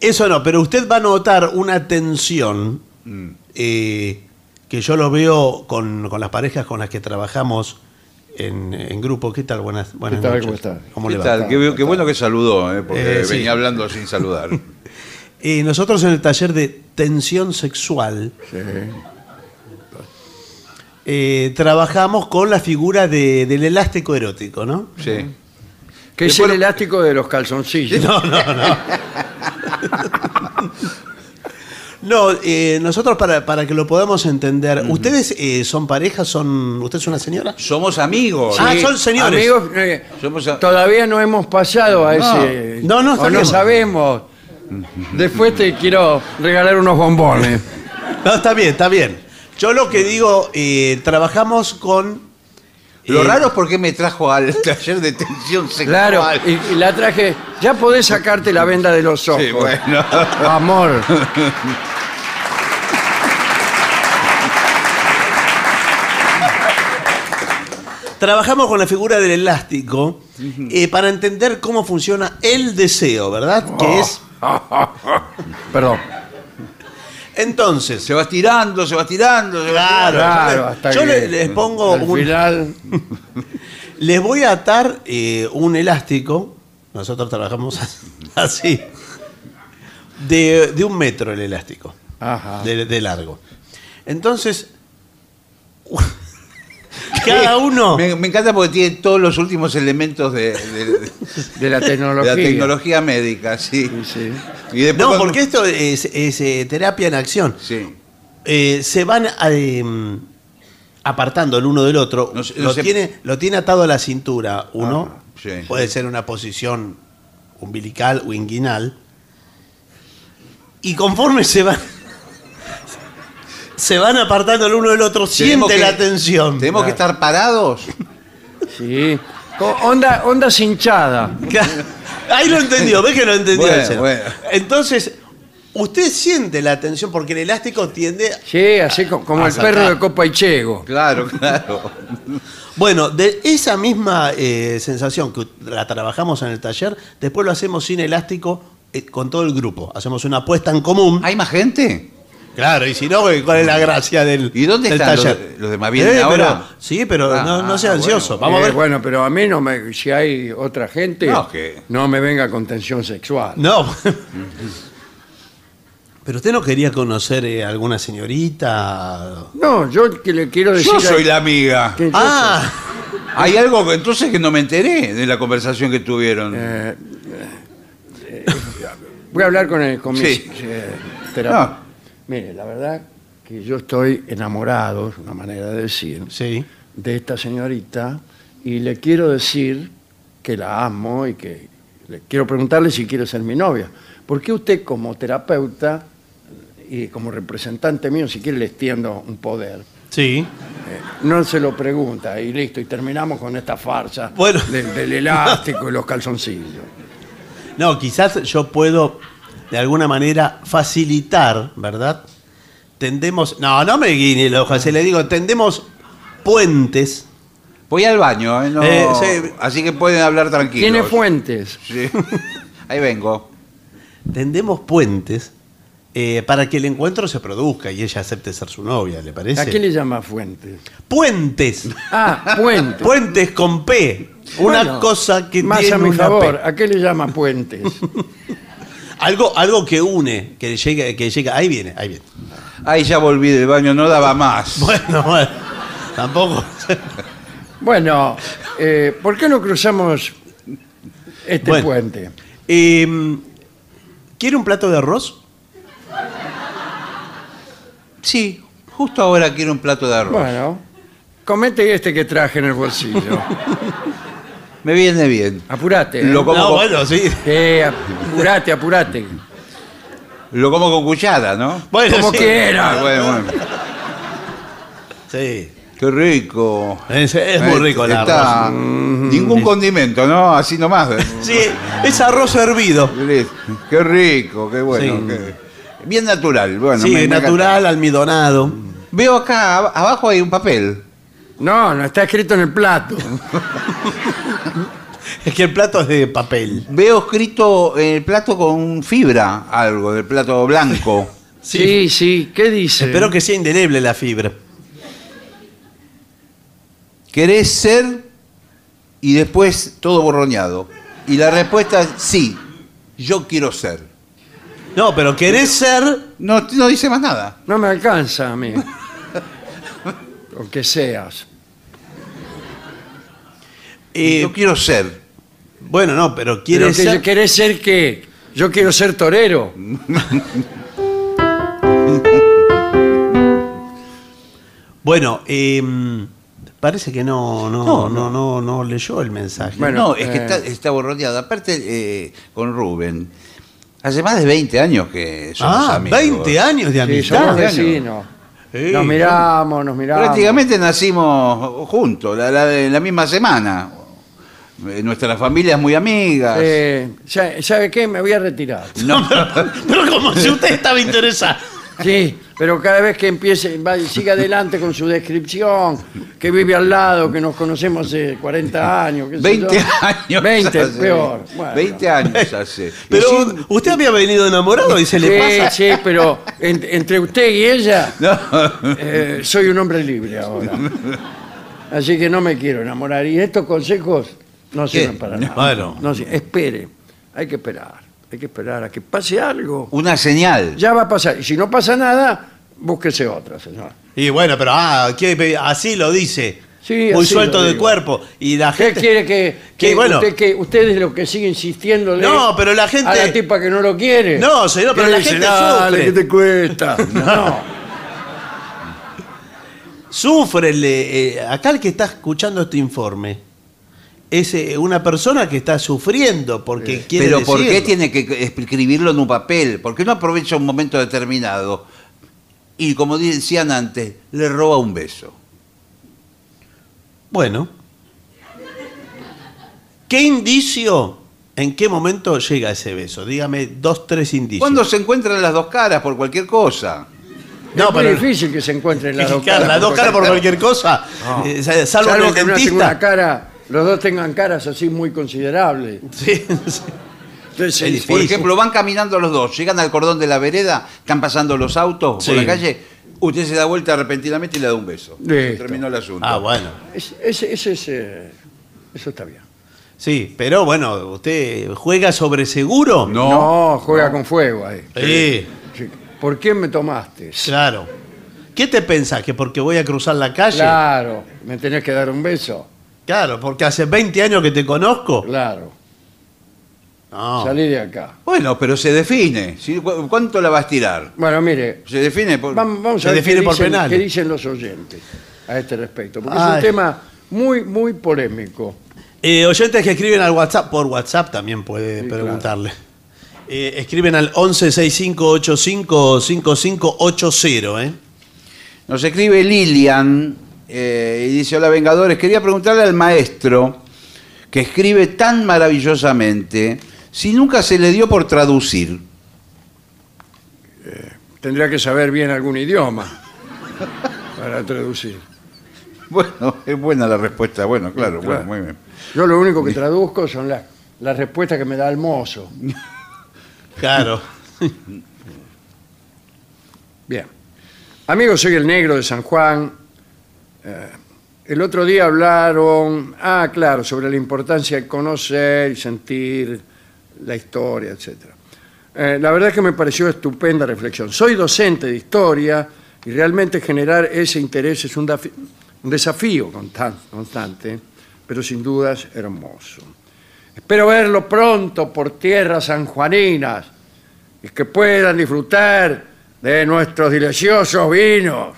eso no, pero usted va a notar una tensión eh, que yo lo veo con, con las parejas con las que trabajamos en, en grupo. ¿Qué tal? Buenas, buenas ¿Qué tal? noches. ¿Cómo está? ¿Cómo ¿Qué le va? tal? Qué, qué bueno que saludó, eh, porque Eh, sí. venía hablando sin saludar. Eh, nosotros en el taller de tensión sexual Sí. eh, trabajamos con la figura de- del elástico erótico, ¿no? Sí. Que es el elástico de los calzoncillos. No, no, no. No, eh, nosotros para, para que lo podamos entender, ¿ustedes eh, son pareja? ¿Son, ¿Usted es una señora? Somos amigos. Ah, son señores. Amigos, eh, Somos a- todavía no hemos pasado a ese. No, no, está o no bien. sabemos. Después te quiero regalar unos bombones. No, está bien, está bien. Yo lo que digo, eh, trabajamos con... Lo eh, raro es por qué me trajo al taller de tensión sexual. Claro, y, y la traje. Ya podés sacarte la venda de los ojos. Sí, bueno. Amor. Trabajamos con la figura del elástico eh, para entender cómo funciona el deseo, ¿verdad? Que es... Perdón. Entonces, Se va estirando, se va estirando. se va Claro, estirando. Claro, hasta yo que le- les pongo al un- final. les voy a atar eh, un elástico, nosotros trabajamos así, de, de un metro el elástico, Ajá. de, de largo. Entonces, cada uno... Me, me encanta porque tiene todos los últimos elementos de, de- De la de tecnología. la tecnología médica, sí. Sí, sí. Y después No, cuando- porque esto es, es, eh, terapia en acción. Sí. Eh, se van eh, apartando el uno del otro. No lo, tiene, lo tiene atado a la cintura uno. Ah, sí. Puede ser una posición umbilical o inguinal. Y conforme se van. Se van apartando el uno del otro, siente que- la tensión. Tenemos que estar parados. Sí. Onda, onda hinchada. Ahí lo entendió, ves que lo entendió. Bueno, el señor. bueno. Entonces, Usted siente la tensión porque el elástico tiende. Sí, así co- como a el sacar. perro de Copa y Chego. Claro, claro. Bueno, de esa misma eh, sensación que la trabajamos en el taller, después lo hacemos sin elástico eh, con todo el grupo. Hacemos una apuesta en común. ¿Hay más gente? Claro, y si no, ¿cuál es la gracia del, ¿Y dónde del están los taller? los demás? ¿Vienen ahora? pero- sí, pero Ah, no, no sea ah, ansioso. Vamos a Eh, ver. bueno, pero a mí no me. Si hay otra gente, No, que- no me venga con tensión sexual. No. pero usted no quería conocer eh, alguna señorita. No, yo que le quiero decir. Yo soy la amiga. que yo Ah, Hay algo que entonces que no me enteré de la conversación que tuvieron. Eh, eh, voy a hablar con el con mi, Sí. eh. No. Mire, la verdad que yo estoy enamorado, es una manera de decir, sí. de esta señorita y le quiero decir que la amo y que le quiero preguntarle si quiere ser mi novia. ¿Por qué usted como terapeuta y como representante mío, si quiere le extiendo un poder? Sí. No se lo pregunta y listo, y terminamos con esta farsa Bueno. del elástico y los calzoncillos. No, quizás yo puedo de alguna manera facilitar, ¿verdad? Tendemos. No, no me guiñe el ojo, se le digo, tendemos puentes. Voy al baño, ¿eh? No- Eh, sí. así que pueden hablar tranquilos. Tiene fuentes. Sí. Ahí vengo. Tendemos puentes eh, para que el encuentro se produzca y ella acepte ser su novia, ¿le parece? ¿A qué le llama fuentes? Puentes. Ah, puentes. Puentes con P. Una Bueno, cosa que más tiene a mi una favor, P. ¿a qué le llama puentes? Algo, algo que une, que llega, que llega. Ahí viene, ahí viene. Ahí ya volví del baño, no daba más. Bueno, bueno. Tampoco. Bueno, eh, ¿por qué no cruzamos este Bueno. puente? Eh, ¿Quiere un plato de arroz? Sí, justo ahora quiero un plato de arroz. Bueno, comete este que traje en el bolsillo. Me viene bien. Apurate. ¿eh? Lo como no, con- bueno, sí. Eh, apurate, apurate. Lo como con cuchara, ¿no? Bueno, Como sí. quiera. Ah, bueno, bueno. Sí. Qué rico. Es, es muy rico el Está- arroz. Ningún condimento, ¿no? Así nomás. Sí, es arroz hervido. Qué rico, qué bueno. Sí. qué- Bien natural. Bueno, sí, me- me natural, almidonado. Veo acá, ab- abajo hay un papel. No, no está escrito en el plato. Es que el plato es de papel. Veo escrito en el plato con fibra, algo, del plato blanco. Sí, sí, ¿qué dice? Espero que sea indeleble la fibra. ¿Querés ser? Y después todo borroñado. Y la respuesta es sí, yo quiero ser. No, pero querés ser. No, no dice más nada. No me alcanza a mí. Lo que seas. Eh, yo quiero ser. bueno, no, pero Pero quieres que ser. ¿Querés ser qué? Yo quiero ser torero. Bueno, eh, parece que no, no, No, no, no, no, leyó el mensaje. Bueno, no, es que eh, está, está. Aparte, eh, con Rubén, hace más de 20 años que somos ah, amigos. 20 años de Sí, amistad. somos años. vecinos. Sí. Nos miramos, nos miramos. Prácticamente nacimos juntos, la, la- en la misma semana. Eh, Nuestras familias muy amigas. Eh, ¿sabe, sabe qué? Me voy a retirar. No, pero como si usted estaba interesado. Sí, pero cada vez que empiece, va, siga adelante con su descripción, que vive al lado, que nos conocemos hace 40 años. qué sé 20 yo. años. 20, hace. peor. Bueno. 20 años hace. Pero Y sin- usted había venido enamorado y se le Sí, pasa. sí, pero en- entre usted y ella, No. eh, soy un hombre libre ahora. Así que no me quiero enamorar. Y estos consejos no sirven para nada. Bueno. No sirven. espere, hay que esperar. Hay que esperar a que pase algo. Una señal. Ya va a pasar. Y si no pasa nada, búsquese otra, señor. Y bueno, pero ah, ¿qué? así lo dice. Sí, Muy así suelto lo de digo. cuerpo. Y la ¿Usted gente. quiere que, que, que bueno. usted, que usted es lo que sigue insistiéndole No, pero la gente- a la tipa que no lo quiere? No, señor, pero la dice, gente "Dale, sufre". ¿qué te cuesta? No. Sufre. eh, acá el que está escuchando este informe es eh, una persona que está sufriendo porque quiere Pero ¿por qué tiene que escribirlo en un papel? ¿Por qué no aprovecha un momento determinado? Y como decían antes, le roba un beso. Bueno. ¿Qué indicio ¿En qué momento llega ese beso? Dígame dos, tres indicios. Cuando se encuentran las dos caras por cualquier cosa. No, es muy pero- difícil que se encuentren las dos caras. las dos caras por cualquier cosa. Eh, salvo, Salvo el que una cara, los dos tengan caras así muy considerables. Sí, sí. Entonces, Es difícil. Por ejemplo, van caminando los dos, llegan al cordón de la vereda, están pasando los autos Sí. por la calle, usted se da vuelta repentinamente y le da un beso. Listo. Terminó el asunto. Ah, bueno. es- ese- ese es, eh, eso está bien. Sí, pero bueno, ¿usted juega sobre seguro? No. No, juega con fuego ahí. Sí, Sí. ¿Por qué me tomaste? claro. ¿Qué te pensás? ¿Que porque voy a cruzar la calle? Claro, me tenés que dar un beso. Claro, porque hace 20 años que te conozco. Claro, No. salí de acá. Bueno, pero se define. ¿sí? ¿Cu- ¿Cuánto la va a estirar? Bueno, mire, Se define por... vam- vamos Se a ver qué define por dicen, penales. qué dicen los oyentes a este respecto. Porque es Ay. un tema muy, muy polémico. Eh, oyentes que escriben al WhatsApp, por WhatsApp también puede Sí, preguntarle. Eh, escriben al 1165855580, ¿eh? Nos escribe Lilian eh, y dice, hola Vengadores, quería preguntarle al maestro que escribe tan maravillosamente si nunca se le dio por traducir. Tendría que saber bien algún idioma para traducir. Bueno, es buena la respuesta. Bueno, claro, Claro. bueno, muy bien. Yo lo único que traduzco son las, las respuestas que me da el mozo. Claro. Bien. Amigos, soy el negro de San Juan. Eh, el otro día hablaron, ah, claro, sobre la importancia de conocer y sentir la historia, etc. Eh, la verdad es que me pareció estupenda reflexión. Soy docente de historia y realmente generar ese interés es un, desafío constan- constante, pero sin dudas hermoso. Espero verlo pronto por tierras sanjuaninas y que puedan disfrutar de nuestros deliciosos vinos.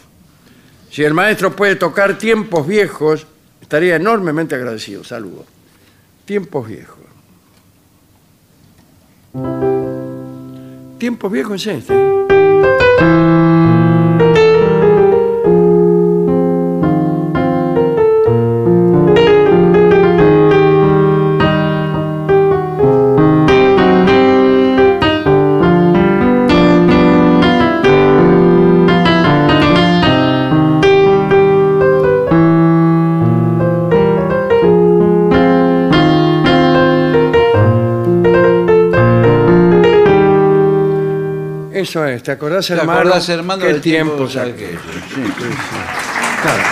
Si el maestro puede tocar tiempos viejos, estaría enormemente agradecido. Saludos. Tiempos viejos. Tiempos viejos es este. Eso es, ¿te acordás, ¿Te hermano? acordás, hermano, qué del tiempo de aquellos? Sí. Claro.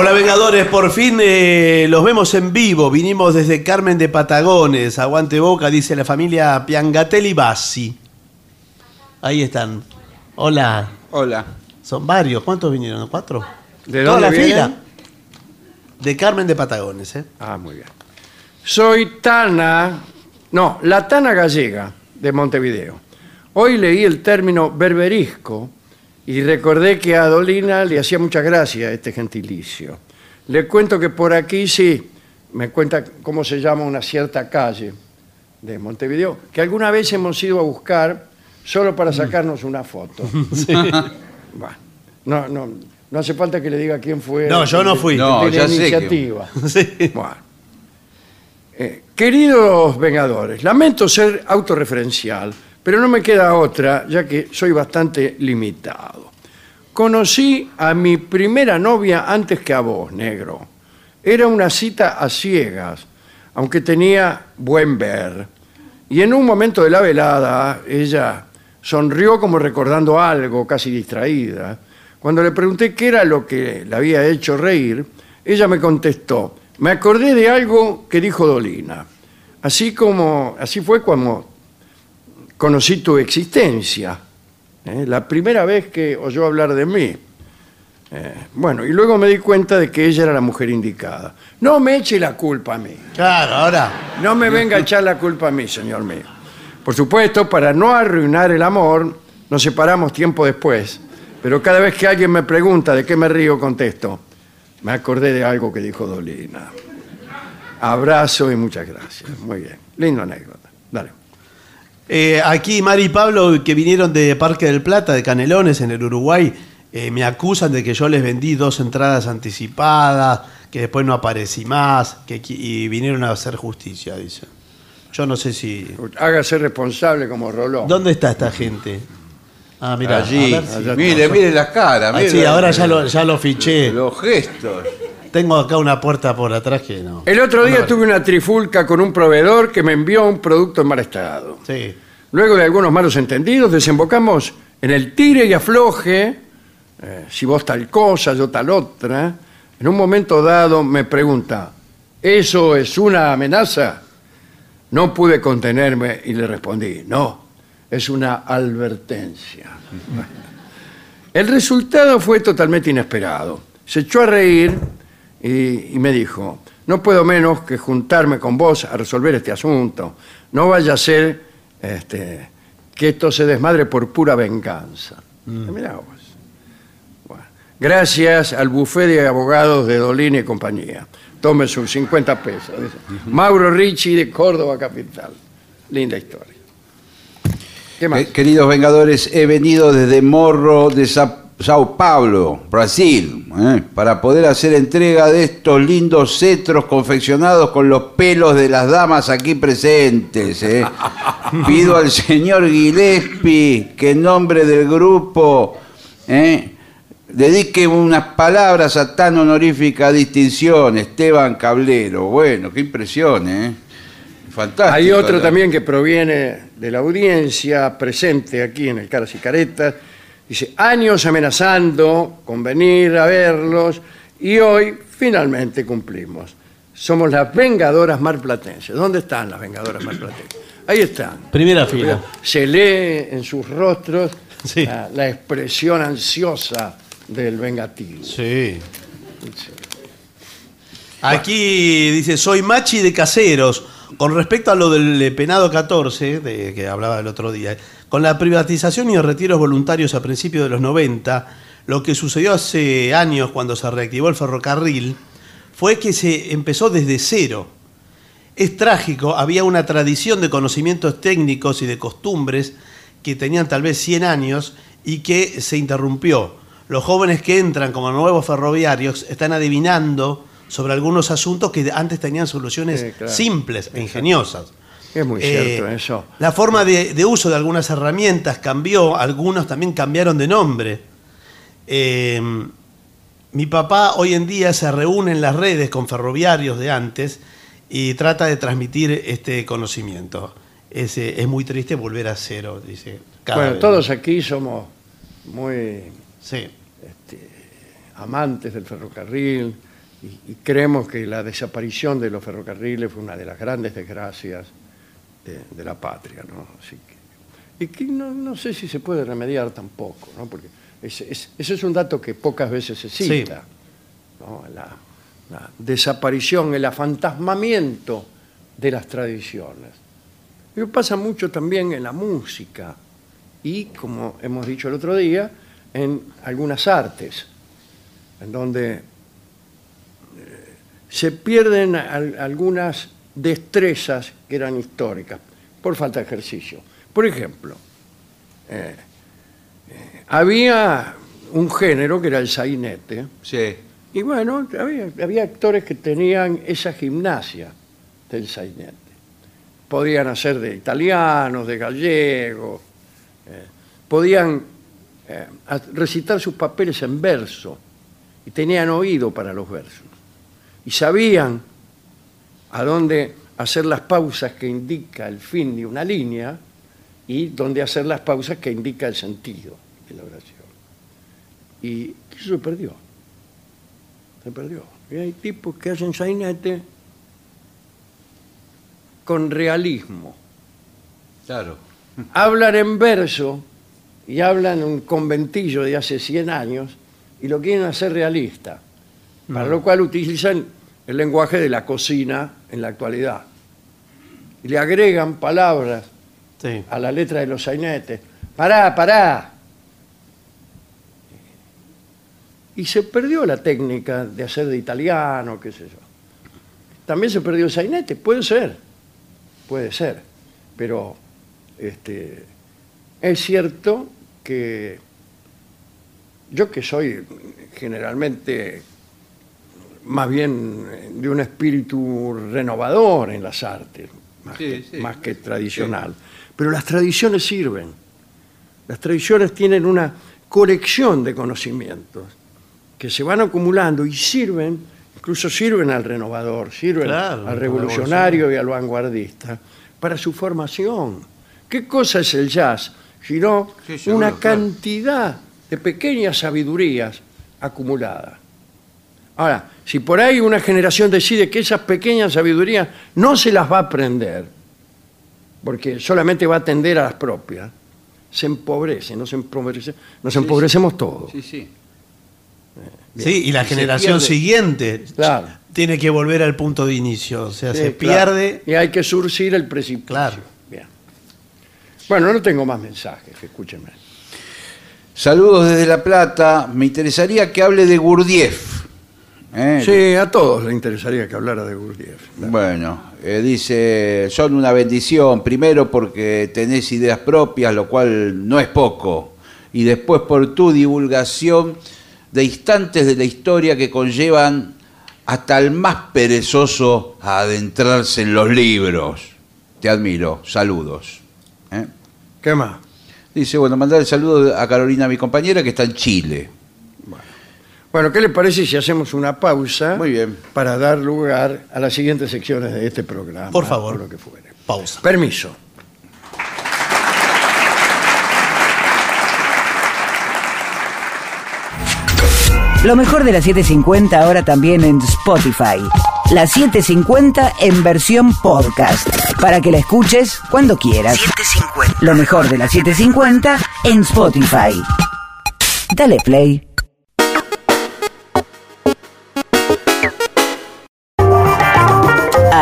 Hola Vengadores, por fin eh, los vemos en vivo. Vinimos desde Carmen de Patagones. Aguante boca, dice la familia Piangatelli Bassi. Ahí están. Hola. Hola. Son varios. ¿Cuántos vinieron? ¿Cuatro? ¿De Toda dónde la vienen? fila. De Carmen de Patagones, ¿eh? Ah, muy bien. Soy Tana, no, la Tana Gallega de Montevideo. Hoy leí el término berberisco y recordé que a Dolina le hacía mucha gracia este gentilicio. Le cuento que por aquí sí, me cuenta cómo se llama una cierta calle de Montevideo, que alguna vez hemos ido a buscar solo para sacarnos una foto. Bueno, no, no, no hace falta que le diga quién fue. No, yo no fui. No, de la ya sé que- iniciativa. Sí. Bueno. Queridos Vengadores, lamento ser autorreferencial, pero no me queda otra, ya que soy bastante limitado. Conocí a mi primera novia antes que a vos, negro. Era una cita a ciegas, aunque tenía buen ver. Y en un momento de la velada, ella sonrió como recordando algo, casi distraída. Cuando le pregunté qué era lo que la había hecho reír, ella me contestó, me acordé de algo que dijo Dolina. Así como, así fue cuando conocí tu existencia, ¿eh? la primera vez que oyó hablar de mí. Eh, bueno, y luego me di cuenta de que ella era la mujer indicada. No me eche la culpa a mí. Claro, ahora. No me venga a echar la culpa a mí, señor mío. Por supuesto, para no arruinar el amor, nos separamos tiempo después. Pero cada vez que alguien me pregunta de qué me río, contesto. Me acordé de algo que dijo Dolina. Abrazo y muchas gracias. Muy bien. Linda anécdota. Dale. Eh, aquí Mari y Pablo, que vinieron de Parque del Plata, de Canelones, en el Uruguay, eh, me acusan de que yo les vendí dos entradas anticipadas, que después no aparecí más, que, y vinieron a hacer justicia, dice. Yo no sé si... Hágase responsable como Rolón. ¿Dónde está esta gente? Ah, mira, Allí. mire, mire las caras. Ah, mire sí, ahora ya lo, ya lo fiché. Los gestos. Tengo acá una puerta por atrás que no. El otro día Vamos a ver. tuve una trifulca con un proveedor que me envió un producto en mal estado. Sí. Luego de algunos malos entendidos, desembocamos en el tire y afloje, eh, si vos tal cosa, yo tal otra. En un momento dado me pregunta, ¿eso es una amenaza? No pude contenerme y le respondí, no, es una advertencia. El resultado fue totalmente inesperado. Se echó a reír y, y me dijo, no puedo menos que juntarme con vos a resolver este asunto. No vaya a ser este, que esto se desmadre por pura venganza. Mirá vos. Bueno, gracias al bufé de abogados de Dolina y compañía. Tome sus 50 pesos. Mauro Ricci de Córdoba Capital. Linda historia. ¿Qué más? Queridos Vengadores, he venido desde Morro de Sa- Sao Paulo, Brasil, eh, para poder hacer entrega de estos lindos cetros confeccionados con los pelos de las damas aquí presentes. eh. Pido al señor Gillespie que en nombre del grupo eh, dedique unas palabras a tan honorífica distinción, Esteban Cablero. Bueno, qué impresión, ¿eh? Fantástico. Hay otro también que proviene de la audiencia presente aquí en el Caras y Caretas. Dice, años amenazando con venir a verlos y hoy finalmente cumplimos. Somos las vengadoras marplatenses. ¿Dónde están las vengadoras marplatenses? Ahí están. Primera fila. Se lee en sus rostros Sí. la, la expresión ansiosa del vengativo. Sí. Aquí dice, soy machi de caseros. Con respecto a lo del eh, penado 14, de que hablaba el otro día, con la privatización y retiros voluntarios a principios de los 90, lo que sucedió hace años cuando se reactivó el ferrocarril fue que se empezó desde cero. Es trágico, había una tradición de conocimientos técnicos y de costumbres que tenían tal vez 100 años y que se interrumpió. Los jóvenes que entran como nuevos ferroviarios están adivinando sobre algunos asuntos que antes tenían soluciones Sí, claro. simples e ingeniosas. Es muy Eh, cierto eso. La forma de, de uso de algunas herramientas cambió, algunos también cambiaron de nombre. Eh, mi papá hoy en día se reúne en las redes con ferroviarios de antes y trata de transmitir este conocimiento. Es, eh, es muy triste volver a cero, dice. cada Bueno, vez. todos aquí somos muy Sí, amantes del ferrocarril y, y creemos que la desaparición de los ferrocarriles fue una de las grandes desgracias de, de la patria, ¿no? Así que, y que no, no sé si se puede remediar tampoco, ¿no? Porque ese, es- ese es un dato que pocas veces se Sí. cita, ¿no? La, la desaparición, el afantasmamiento de las tradiciones. Eso pasa mucho también en la música y, como hemos dicho el otro día, en algunas artes, en donde se pierden al- algunas destrezas que eran históricas por falta de ejercicio. Por ejemplo, eh, eh, había un género que era el sainete, Sí. y bueno, había, había actores que tenían esa gimnasia del sainete. Podían hacer de italianos, de gallegos, eh, podían eh, a- recitar sus papeles en verso y tenían oído para los versos. Y sabían a dónde hacer las pausas que indica el fin de una línea y dónde hacer las pausas que indica el sentido de la oración. Y eso se perdió. Se perdió. Y hay tipos que hacen sainete con realismo. Claro. Hablan en verso y hablan en un conventillo de hace 100 años y lo quieren hacer realista. Para lo cual utilizan el lenguaje de la cocina en la actualidad. Y le agregan palabras sí. a la letra de los sainetes. Pará, pará. Y se perdió la técnica de hacer de italiano, qué sé yo. También se perdió el sainete, puede ser, puede ser. Pero este, es cierto que yo que soy generalmente más bien eh, de un espíritu renovador en las artes, más, Sí, que, sí. más que tradicional. Pero las tradiciones sirven. Las tradiciones tienen una colección de conocimientos que se van acumulando y sirven, incluso sirven al renovador, sirven Claro, al revolucionario y al vanguardista para su formación. ¿Qué cosa es el jazz? Sino seguro, una claro. cantidad de pequeñas sabidurías acumuladas. Ahora, si por ahí una generación decide que esas pequeñas sabidurías no se las va a aprender, porque solamente va a atender a las propias, se empobrece, nos, empobrece, nos empobrecemos todos. Sí, sí. Sí, y la Y generación siguiente Claro. tiene que volver al punto de inicio. O sea, Sí, se claro. pierde. Y hay que surcir el precipicio. Claro. Bien. Bueno, no tengo más mensajes, escúchenme. Saludos desde La Plata. Me interesaría que hable de Gurdjieff. ¿Eh? Sí, a todos les interesaría que hablara de Gurdjieff. Bueno, eh, dice, son una bendición, primero porque tenés ideas propias, lo cual no es poco, y después por tu divulgación de instantes de la historia que conllevan hasta el más perezoso a adentrarse en los libros. Te admiro, saludos. ¿eh? ¿Qué más? Dice, bueno, mandar el saludo a Carolina, mi compañera, que está en Chile. Bueno, ¿qué le parece si hacemos una pausa Muy bien. para dar lugar a las siguientes secciones de este programa? Por favor. o lo que fuere. Pausa. Permiso. Lo mejor de la 750 ahora también en Spotify. La 750 en versión podcast. Para que la escuches cuando quieras. Lo mejor de la 750 en Spotify. Dale play.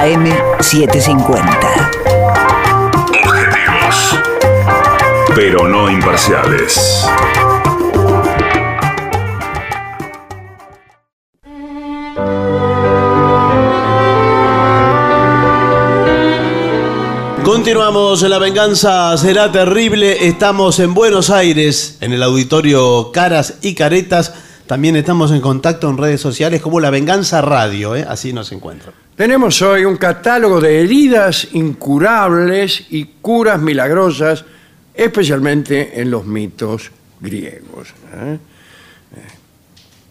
AM 750. Objetivos. Pero no imparciales. Continuamos, La Venganza será terrible. Estamos en Buenos Aires, en el auditorio Caras y Caretas. También estamos en contacto en redes sociales como La Venganza Radio, ¿eh? así nos encuentran. Tenemos hoy un catálogo de heridas incurables y curas milagrosas, especialmente en los mitos griegos. ¿eh? Eh,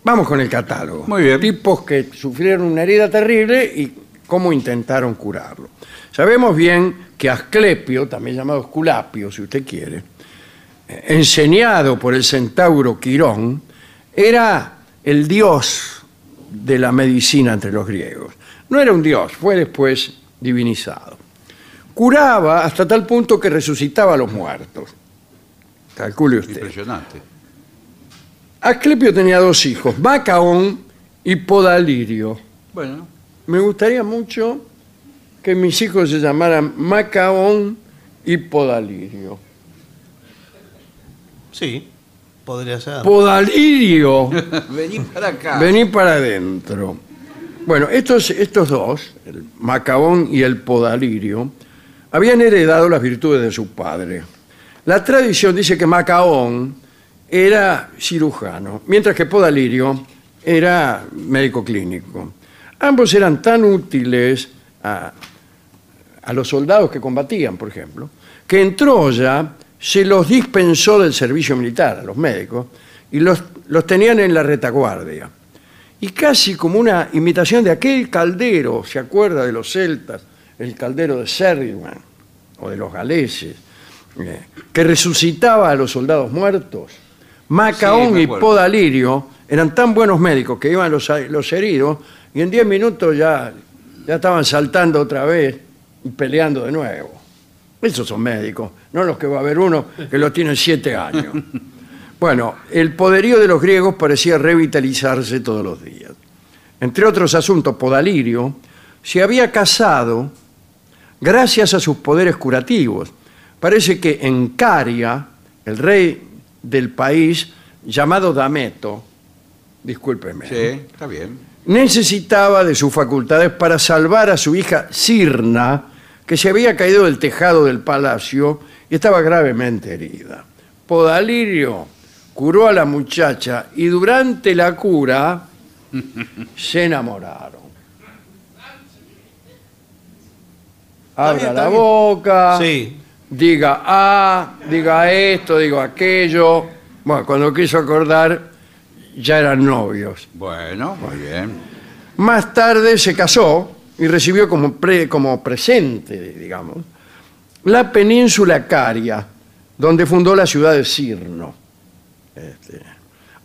Vamos con el catálogo. Muy bien. Tipos que sufrieron una herida terrible y cómo intentaron curarlo. Sabemos bien que Asclepio, también llamado Esculapio, si usted quiere, eh, enseñado por el centauro Quirón, era el dios de la medicina entre los griegos. No era un dios, fue después divinizado. Curaba hasta tal punto que resucitaba a los muertos. Calcule usted. Impresionante. Asclepio tenía dos hijos, Macaón y Podalirio. Bueno, Me gustaría mucho que mis hijos se llamaran Macaón y Podalirio. Sí, podría ser. Podalirio. vení para acá. Vení para adentro. Bueno, estos, estos dos, el Macaón y el Podalirio, habían heredado las virtudes de su padre. La tradición dice que Macaón era cirujano, mientras que Podalirio era médico clínico. Ambos eran tan útiles a, a los soldados que combatían, por ejemplo, que en Troya se los dispensó del servicio militar a los médicos y los, los tenían en la retaguardia. Y casi como una imitación de aquel caldero, ¿se acuerda de los celtas? El caldero de Cerdiman o de los galeses, eh, que resucitaba a los soldados muertos. Macaón Sí, y. Podalirio eran tan buenos médicos que iban los, los heridos y en 10 minutos ya, ya estaban saltando otra vez y peleando de nuevo. Esos son médicos, no los que va a haber uno que lo tiene siete años. Bueno, el poderío de los griegos parecía revitalizarse todos los días. Entre otros asuntos, Podalirio se había casado gracias a sus poderes curativos. Parece que en Caria, el rey del país llamado Dameto, discúlpeme, Sí, está bien. necesitaba de sus facultades para salvar a su hija Sirna, que se había caído del tejado del palacio y estaba gravemente herida. Podalirio curó a la muchacha y durante la cura Se enamoraron. Abra bien, está la bien. boca, Sí. diga A, diga esto, diga aquello. Bueno, cuando quiso acordar, ya eran novios. Bueno, muy bien. Más tarde se casó y recibió como, pre- como presente, digamos, la península Caria, donde fundó la ciudad de Cirno. Este,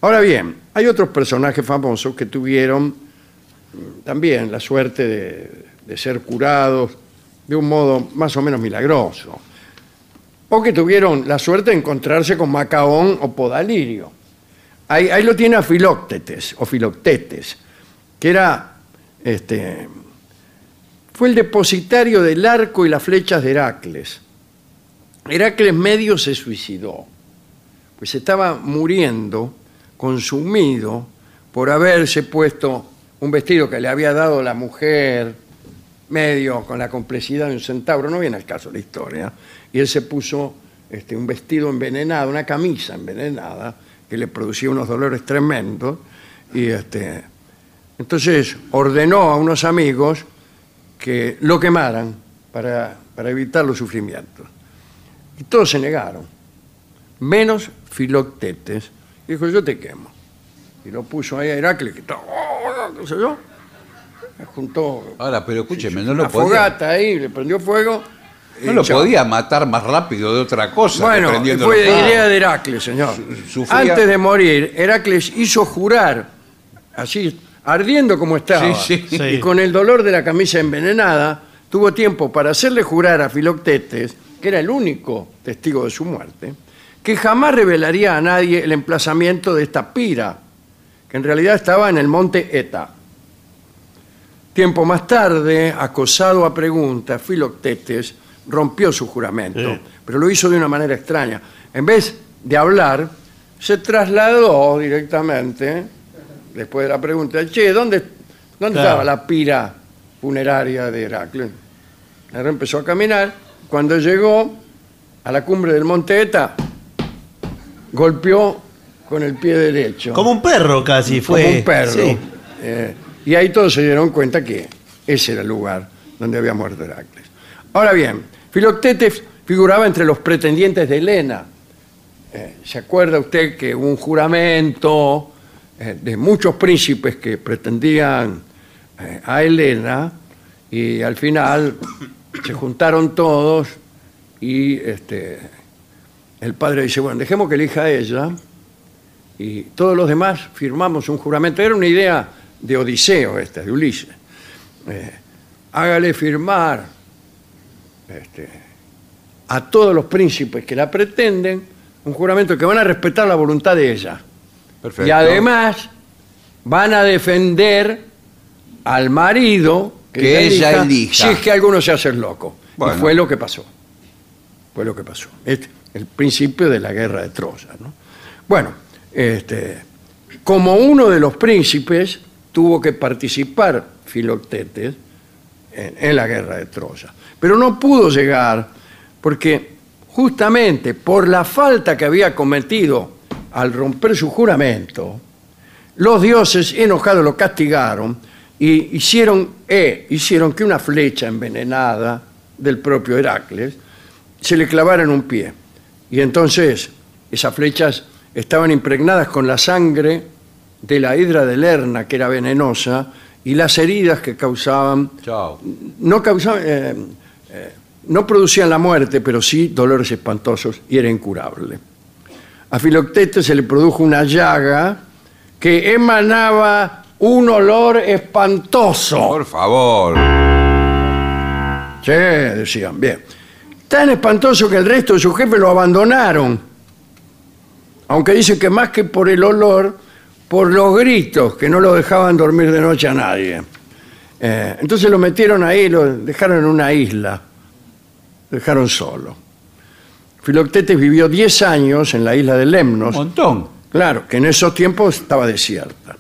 Ahora bien, hay otros personajes famosos que tuvieron mm, también la suerte de, ser curados de un modo más o menos milagroso, o que tuvieron la suerte de encontrarse con Macaón o Podalirio. Ahí, ahí lo tiene a Filóctetes, o Filoctetes, que era, este, fue el depositario del arco y las flechas de Heracles. Heracles medio se suicidó, pues estaba muriendo, consumido, por haberse puesto un vestido que le había dado la mujer, medio con la complejidad de un centauro, no viene al caso la historia, y él se puso este, un vestido envenenado, una camisa envenenada, que le producía unos dolores tremendos, y este, entonces ordenó a unos amigos que lo quemaran para, para evitar los sufrimientos. Y todos se negaron, menos Filoctetes. Dijo, yo te quemo. Y lo puso ahí a Heracles, que estaba, "Oh, qué sé yo. Juntó Ahora, pero escúcheme, no una lo podía. fogata ahí, le prendió fuego. No y lo chao. podía matar más rápido de otra cosa. que Bueno, prendiéndolo fue fuego. idea de Heracles, señor. sufría- Antes de morir, Heracles hizo jurar, así, ardiendo como estaba, Sí, sí. Sí. y con el dolor de la camisa envenenada, tuvo tiempo para hacerle jurar a Filoctetes, que era el único testigo de su muerte, que jamás revelaría a nadie el emplazamiento de esta pira, que en realidad estaba en el monte Eta. Tiempo más tarde, acosado a preguntas, Filoctetes rompió su juramento, Sí. pero lo hizo de una manera extraña. En vez de hablar, se trasladó directamente, después de la pregunta, che, ¿dónde, dónde Claro. estaba la pira funeraria de Heracles? Ahora empezó a caminar. Cuando llegó a la cumbre del monte Eta, golpeó con el pie derecho Como un perro casi fue. como un perro. Sí. Eh, y ahí todos se dieron cuenta que ese era el lugar donde había muerto Heracles. Ahora bien, Filoctetes figuraba entre los pretendientes de Helena. Eh, ¿Se acuerda usted que hubo un juramento eh, de muchos príncipes que pretendían a Helena y al final se juntaron todos y este, el padre dice, bueno, dejemos que elija ella y todos los demás firmamos un juramento. Era una idea de Odiseo esta, de Ulises. Eh, hágale firmar este, a todos los príncipes que la pretenden un juramento que van a respetar la voluntad de ella. Perfecto. Y además van a defender al marido Que ella elija. si es que alguno se hace loco. Bueno. Y fue lo que pasó. Fue lo que pasó. Este, el principio de la guerra de Troya. ¿no? Bueno, este, como uno de los príncipes tuvo que participar Filoctetes en, la guerra de Troya. Pero no pudo llegar porque justamente por la falta que había cometido al romper su juramento, los dioses enojados lo castigaron y hicieron, e hicieron que una flecha envenenada del propio Heracles se le clavara en un pie. Y entonces esas flechas estaban impregnadas con la sangre de la hidra de Lerna, que era venenosa, y las heridas que causaban Chao. no causaban, eh, eh, no producían la muerte, pero sí dolores espantosos y era incurable. A Filoctetes se le produjo una llaga que emanaba un olor espantoso. Por favor. Sí, decían, bien. Tan espantoso que el resto de sus jefes lo abandonaron. Aunque dicen que más que por el olor, por los gritos que no lo dejaban dormir de noche a nadie. Eh, entonces lo metieron ahí, lo dejaron en una isla. Lo dejaron solo. Filoctetes vivió 10 años en la isla de Un Lemnos. montón. Claro, que en esos tiempos estaba desierta.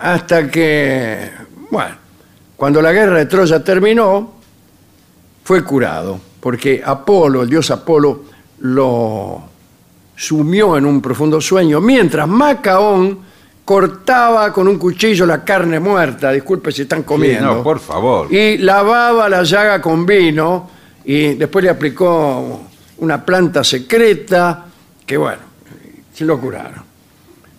Hasta que, bueno, cuando la guerra de Troya terminó, fue curado, porque Apolo, el dios Apolo, lo sumió en un profundo sueño, mientras Macaón cortaba con un cuchillo la carne muerta, disculpe si están comiendo. no, por favor. Y lavaba la llaga con vino y después le aplicó una planta secreta que, bueno, se lo curaron.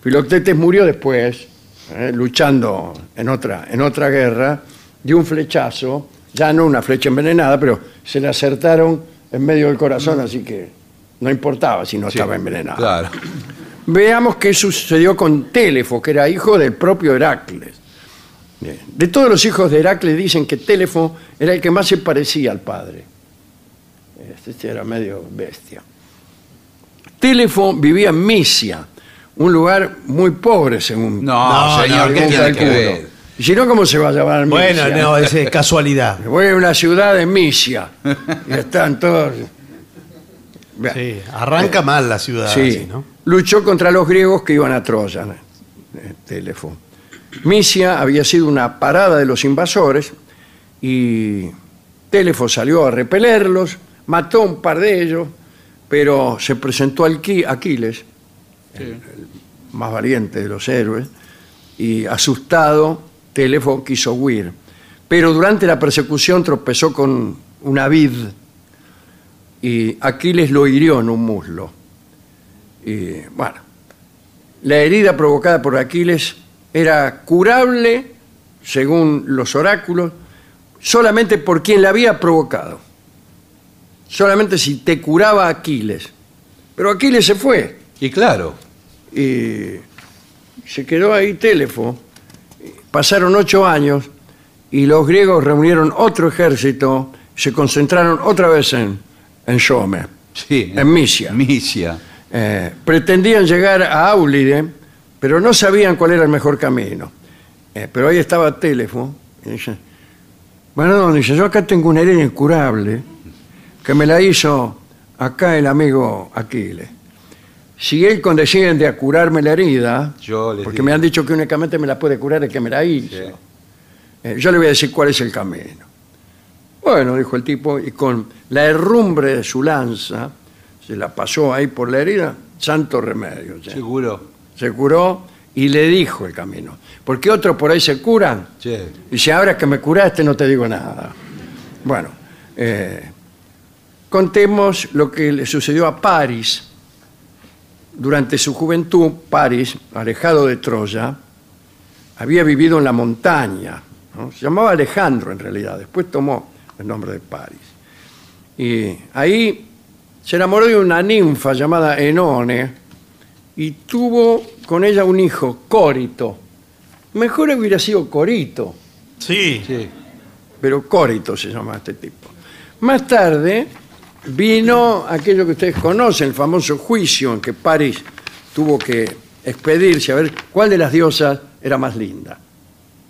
Filoctetes murió después, eh, luchando en otra, en otra guerra, de un flechazo, ya no una flecha envenenada, pero se le acertaron en medio del corazón, así que no importaba si no estaba envenenado. Claro. Veamos qué sucedió con Telefo, que era hijo del propio Heracles. Bien. De todos los hijos de Heracles dicen que Telefo era el que más se parecía al padre. Este era medio bestia. Telefo vivía en Misia, un lugar muy pobre según No, No, señor, ¿qué según tiene que calculo. ver? Y si no, ¿cómo se va a llamar Bueno, Misia? no, es eh, casualidad. Voy a una ciudad de Misia y están todos... Bien. Sí, arranca mal la ciudad. Sí, así, ¿no? luchó contra los griegos que iban a Troya. eh, Telefo. Misia había sido una parada de los invasores y Telefo salió a repelerlos, mató un par de ellos, pero se presentó Alqui- Aquiles, el, el más valiente de los héroes, y asustado, Telefo quiso huir. Pero durante la persecución tropezó con una vid y Aquiles lo hirió en un muslo. Y bueno, la herida provocada por Aquiles era curable, según los oráculos, solamente por quien la había provocado. Solamente si te curaba Aquiles. Pero Aquiles se fue Y claro. y se quedó ahí Telefo. Pasaron ocho años y los griegos reunieron otro ejército, se concentraron otra vez en, en Shome, Sí. en Misia. Misia. Eh, pretendían llegar a Aulide, pero no sabían cuál era el mejor camino. Eh, pero ahí estaba Telefo. Y dice, bueno, dice, yo acá tengo una herida incurable que me la hizo acá el amigo Aquiles. Si él condesciende a curarme la herida, Yo porque digo. me han dicho que únicamente me la puede curar el que me la hizo, Sí. eh, yo le voy a decir cuál es el camino. Bueno, dijo el tipo, y con la herrumbre de su lanza, se la pasó ahí por la herida, santo remedio. ya. Seguro. Se curó y le dijo el camino. Porque otros por ahí se curan. Sí. Y si ahora que me curaste no te digo nada. Bueno, eh, contemos lo que le sucedió a Paris. Durante su juventud, Paris, alejado de Troya, había vivido en la montaña. ¿no? Se llamaba Alejandro en realidad, después tomó el nombre de Paris. Y ahí se enamoró de una ninfa llamada Enone y tuvo con ella un hijo, Córito. Mejor hubiera sido Corito, Sí. Sí. pero Córito se llama este tipo. Más tarde vino aquello que ustedes conocen, el famoso juicio en que París tuvo que expedirse a ver cuál de las diosas era más linda.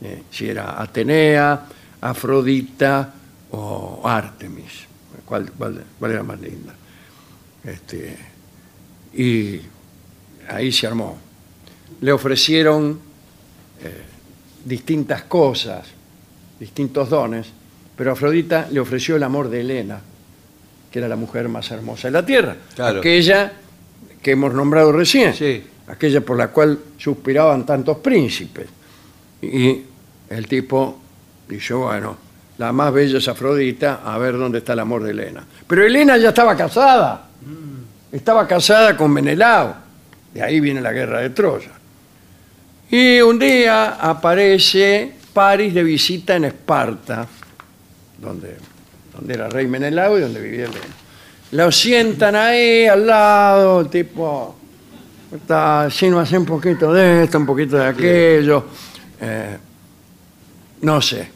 Eh, si era Atenea, Afrodita o Artemis. ¿Cuál, cuál- era más linda? Este, y ahí se armó. Le ofrecieron eh, distintas cosas, distintos dones, pero Afrodita le ofreció el amor de Helena, que era la mujer más hermosa de la tierra, Claro. aquella que hemos nombrado recién, Sí. aquella por la cual suspiraban tantos príncipes. Y el tipo dijo, bueno, la más bella es Afrodita, a ver dónde está el amor de Helena. Pero Helena ya estaba casada, estaba casada con Menelao, de ahí viene la guerra de Troya. Y un día aparece París de visita en Esparta, donde, donde era rey Menelao y donde vivía Helena. Lo sientan ahí al lado, el tipo está haciendo hace un poquito de esto, un poquito de aquello. eh, no sé.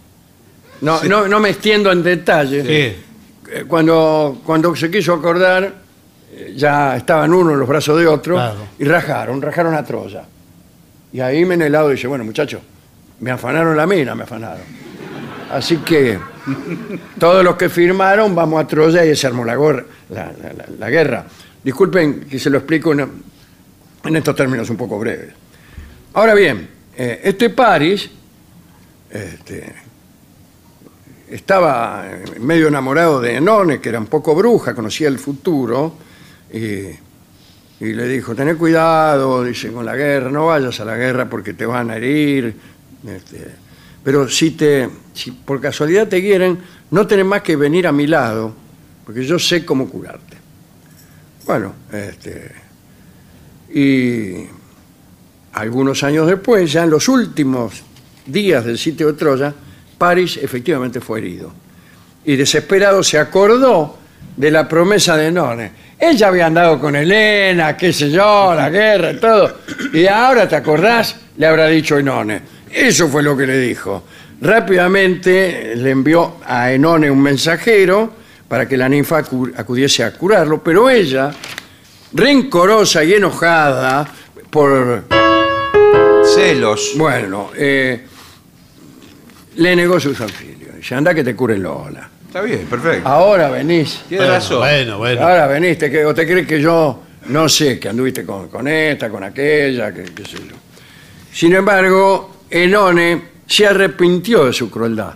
No, no, no me extiendo en detalle. Sí. Eh, Cuando, cuando se quiso acordar, eh, ya estaban uno en los brazos de otro Claro. y rajaron, rajaron a Troya. Y ahí Menelao dice, bueno, muchachos, me afanaron la mina, me afanaron. Así que todos los que firmaron vamos a Troya y se armó la, guerra. Disculpen que se lo explico en, estos términos un poco breves. Ahora bien, eh, este Paris este, estaba medio enamorado de Enone, que era un poco bruja, conocía el futuro, y y le dijo, tené cuidado, dice, con la guerra, no vayas a la guerra porque te van a herir. este, pero si, te, si por casualidad te hieren, no tenés más que venir a mi lado, porque yo sé cómo curarte. Bueno, este, y algunos años después, ya en los últimos días del sitio de Troya, París efectivamente fue herido. Y desesperado se acordó de la promesa de None. Él ya había andado con Elena, qué sé yo, la guerra y todo. Y ahora, ¿te acordás? Le habrá dicho Enone. Eso fue lo que le dijo. Rápidamente le envió a Enone un mensajero para que la ninfa acu- acudiese a curarlo, pero ella, rencorosa y enojada por Celos. bueno, eh, le negó sus auxilios. Dice, anda que te cure Lola. Está bien, perfecto. Ahora venís. Tiene razón. Bueno, bueno. Ahora venís, te, que- o te crees que yo no sé, que anduviste con, con esta, con aquella, que qué sé yo. Sin embargo, Enone se arrepintió de su crueldad.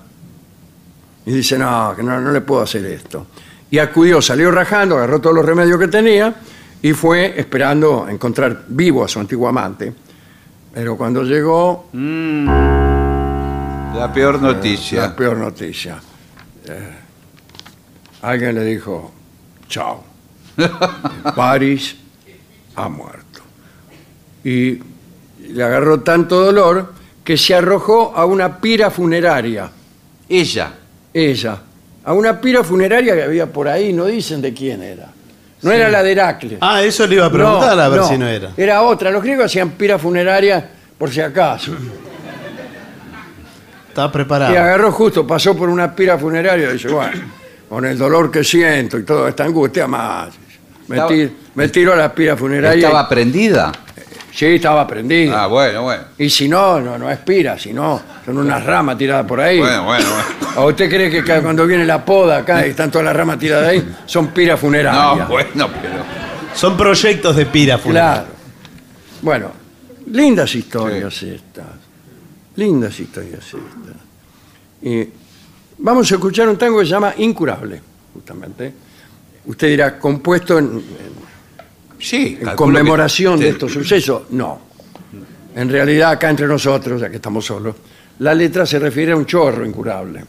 Y dice, no, que no, no le puedo hacer esto. Y acudió, salió rajando, agarró todos los remedios que tenía y fue esperando encontrar vivo a su antiguo amante. Pero cuando llegó, La peor noticia. la peor noticia. Eh, alguien le dijo, chao. París ha muerto. Y le agarró tanto dolor que se arrojó a una pira funeraria, Ella. ella, a una pira funeraria que había por ahí, no dicen de quién era. No era la de Heracles. Ah, eso le iba a preguntar a ver si no era. Era otra. Los griegos hacían pira funeraria por si acaso. Estaba Y preparado. agarró justo, pasó por una pira funeraria y dice, bueno, con el dolor que siento y toda esta angustia más. Me, Estaba- ti- me tiro a la pira funeraria. ¿Estaba prendida? Sí, estaba prendida. Ah, bueno, bueno. Y si no, no, no es pira, si no, son unas ramas tiradas por ahí. Bueno, bueno, bueno. ¿O usted cree que ca- cuando viene la poda acá y están todas las ramas tiradas ahí, son piras funerarias? No, bueno, pero. Son proyectos de pira Claro. Bueno, lindas historias estas. Lindas historias estas. Y vamos a escuchar un tango que se llama Incurable, justamente. Usted dirá, compuesto en, en- Sí, en conmemoración que- de estos sucesos. No. En realidad, acá entre nosotros, ya que estamos solos, la letra se refiere a un chorro incurable.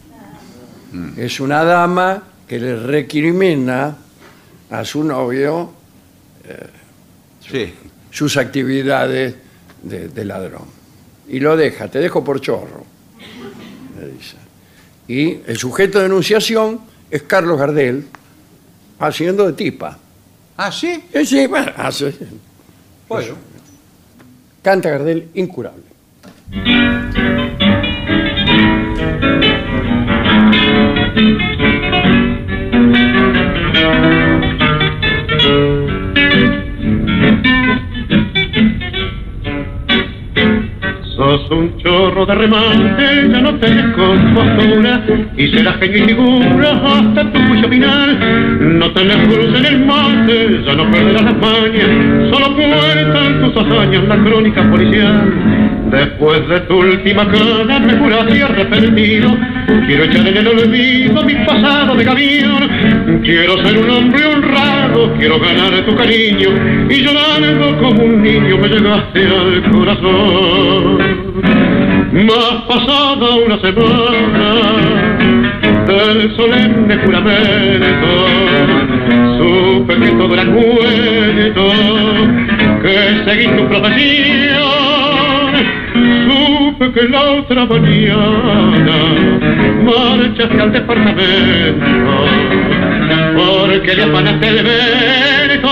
Es una dama que le recrimina a su novio Sí. sus actividades de, de ladrón. Y lo deja, te dejo por chorro, le dice. Y el sujeto de denunciación es Carlos Gardel, haciendo de tipa. Ah, sí. Eh, sí, bueno, hace- Bueno. canta Gardel incurable. Sos un chorro de remate, ya no tenés compostura y serás genio y figura hasta tu juicio final. No tenés cruz en el mate, ya no perderás las mañas, solo cuentan tus hazañas la crónica policial. Después de tu última cana me juraste arrepentido, quiero echar en el olvido mi pasado de gavión. Quiero ser un hombre honrado, quiero ganar tu cariño y llorando como un niño me llegaste al corazón. Más pasada una semana del solemne juramento, supe que todo era cuento, que seguí tu profesión, supe que la otra mañana marchaste al departamento, porque le afanaste el mérito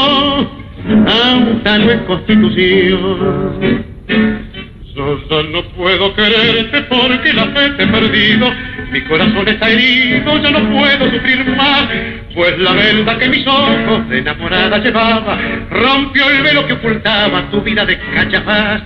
a un constitución. No puedo quererte porque la fe he perdido. Mi corazón está herido, ya no puedo sufrir más. Pues la venda que mis ojos de enamorada llevaba rompió el velo que ocultaba tu vida de cachafaz.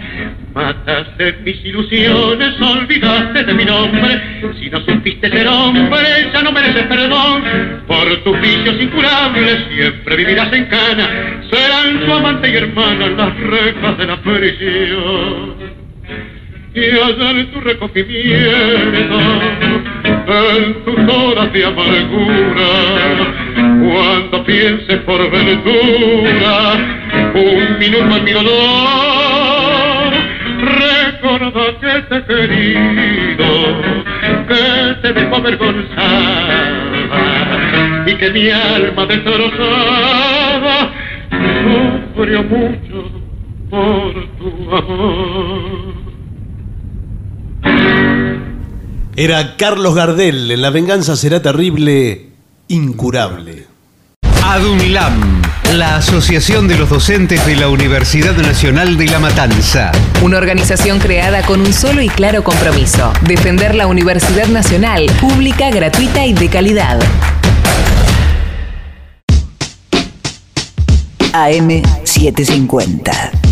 Mataste mis ilusiones, olvidaste de mi nombre. Si no supiste ser hombre, ya no mereces perdón. Por tus vicios incurables siempre vivirás en cana. Serán tu amante y hermana las rejas de la prisión y allá en tu recogimiento, en tus horas de amargura, cuando pienses por ventura un minuto en mi dolor. Recuerda que te he querido, que te dejo avergonzada y que mi alma destrozada sufrió mucho. Era Carlos Gardel, en La venganza será terrible, incurable. ADUNLAM, la Asociación de los Docentes de la Universidad Nacional de La Matanza. Una organización creada con un solo y claro compromiso, defender la Universidad Nacional, pública, gratuita y de calidad. AM750.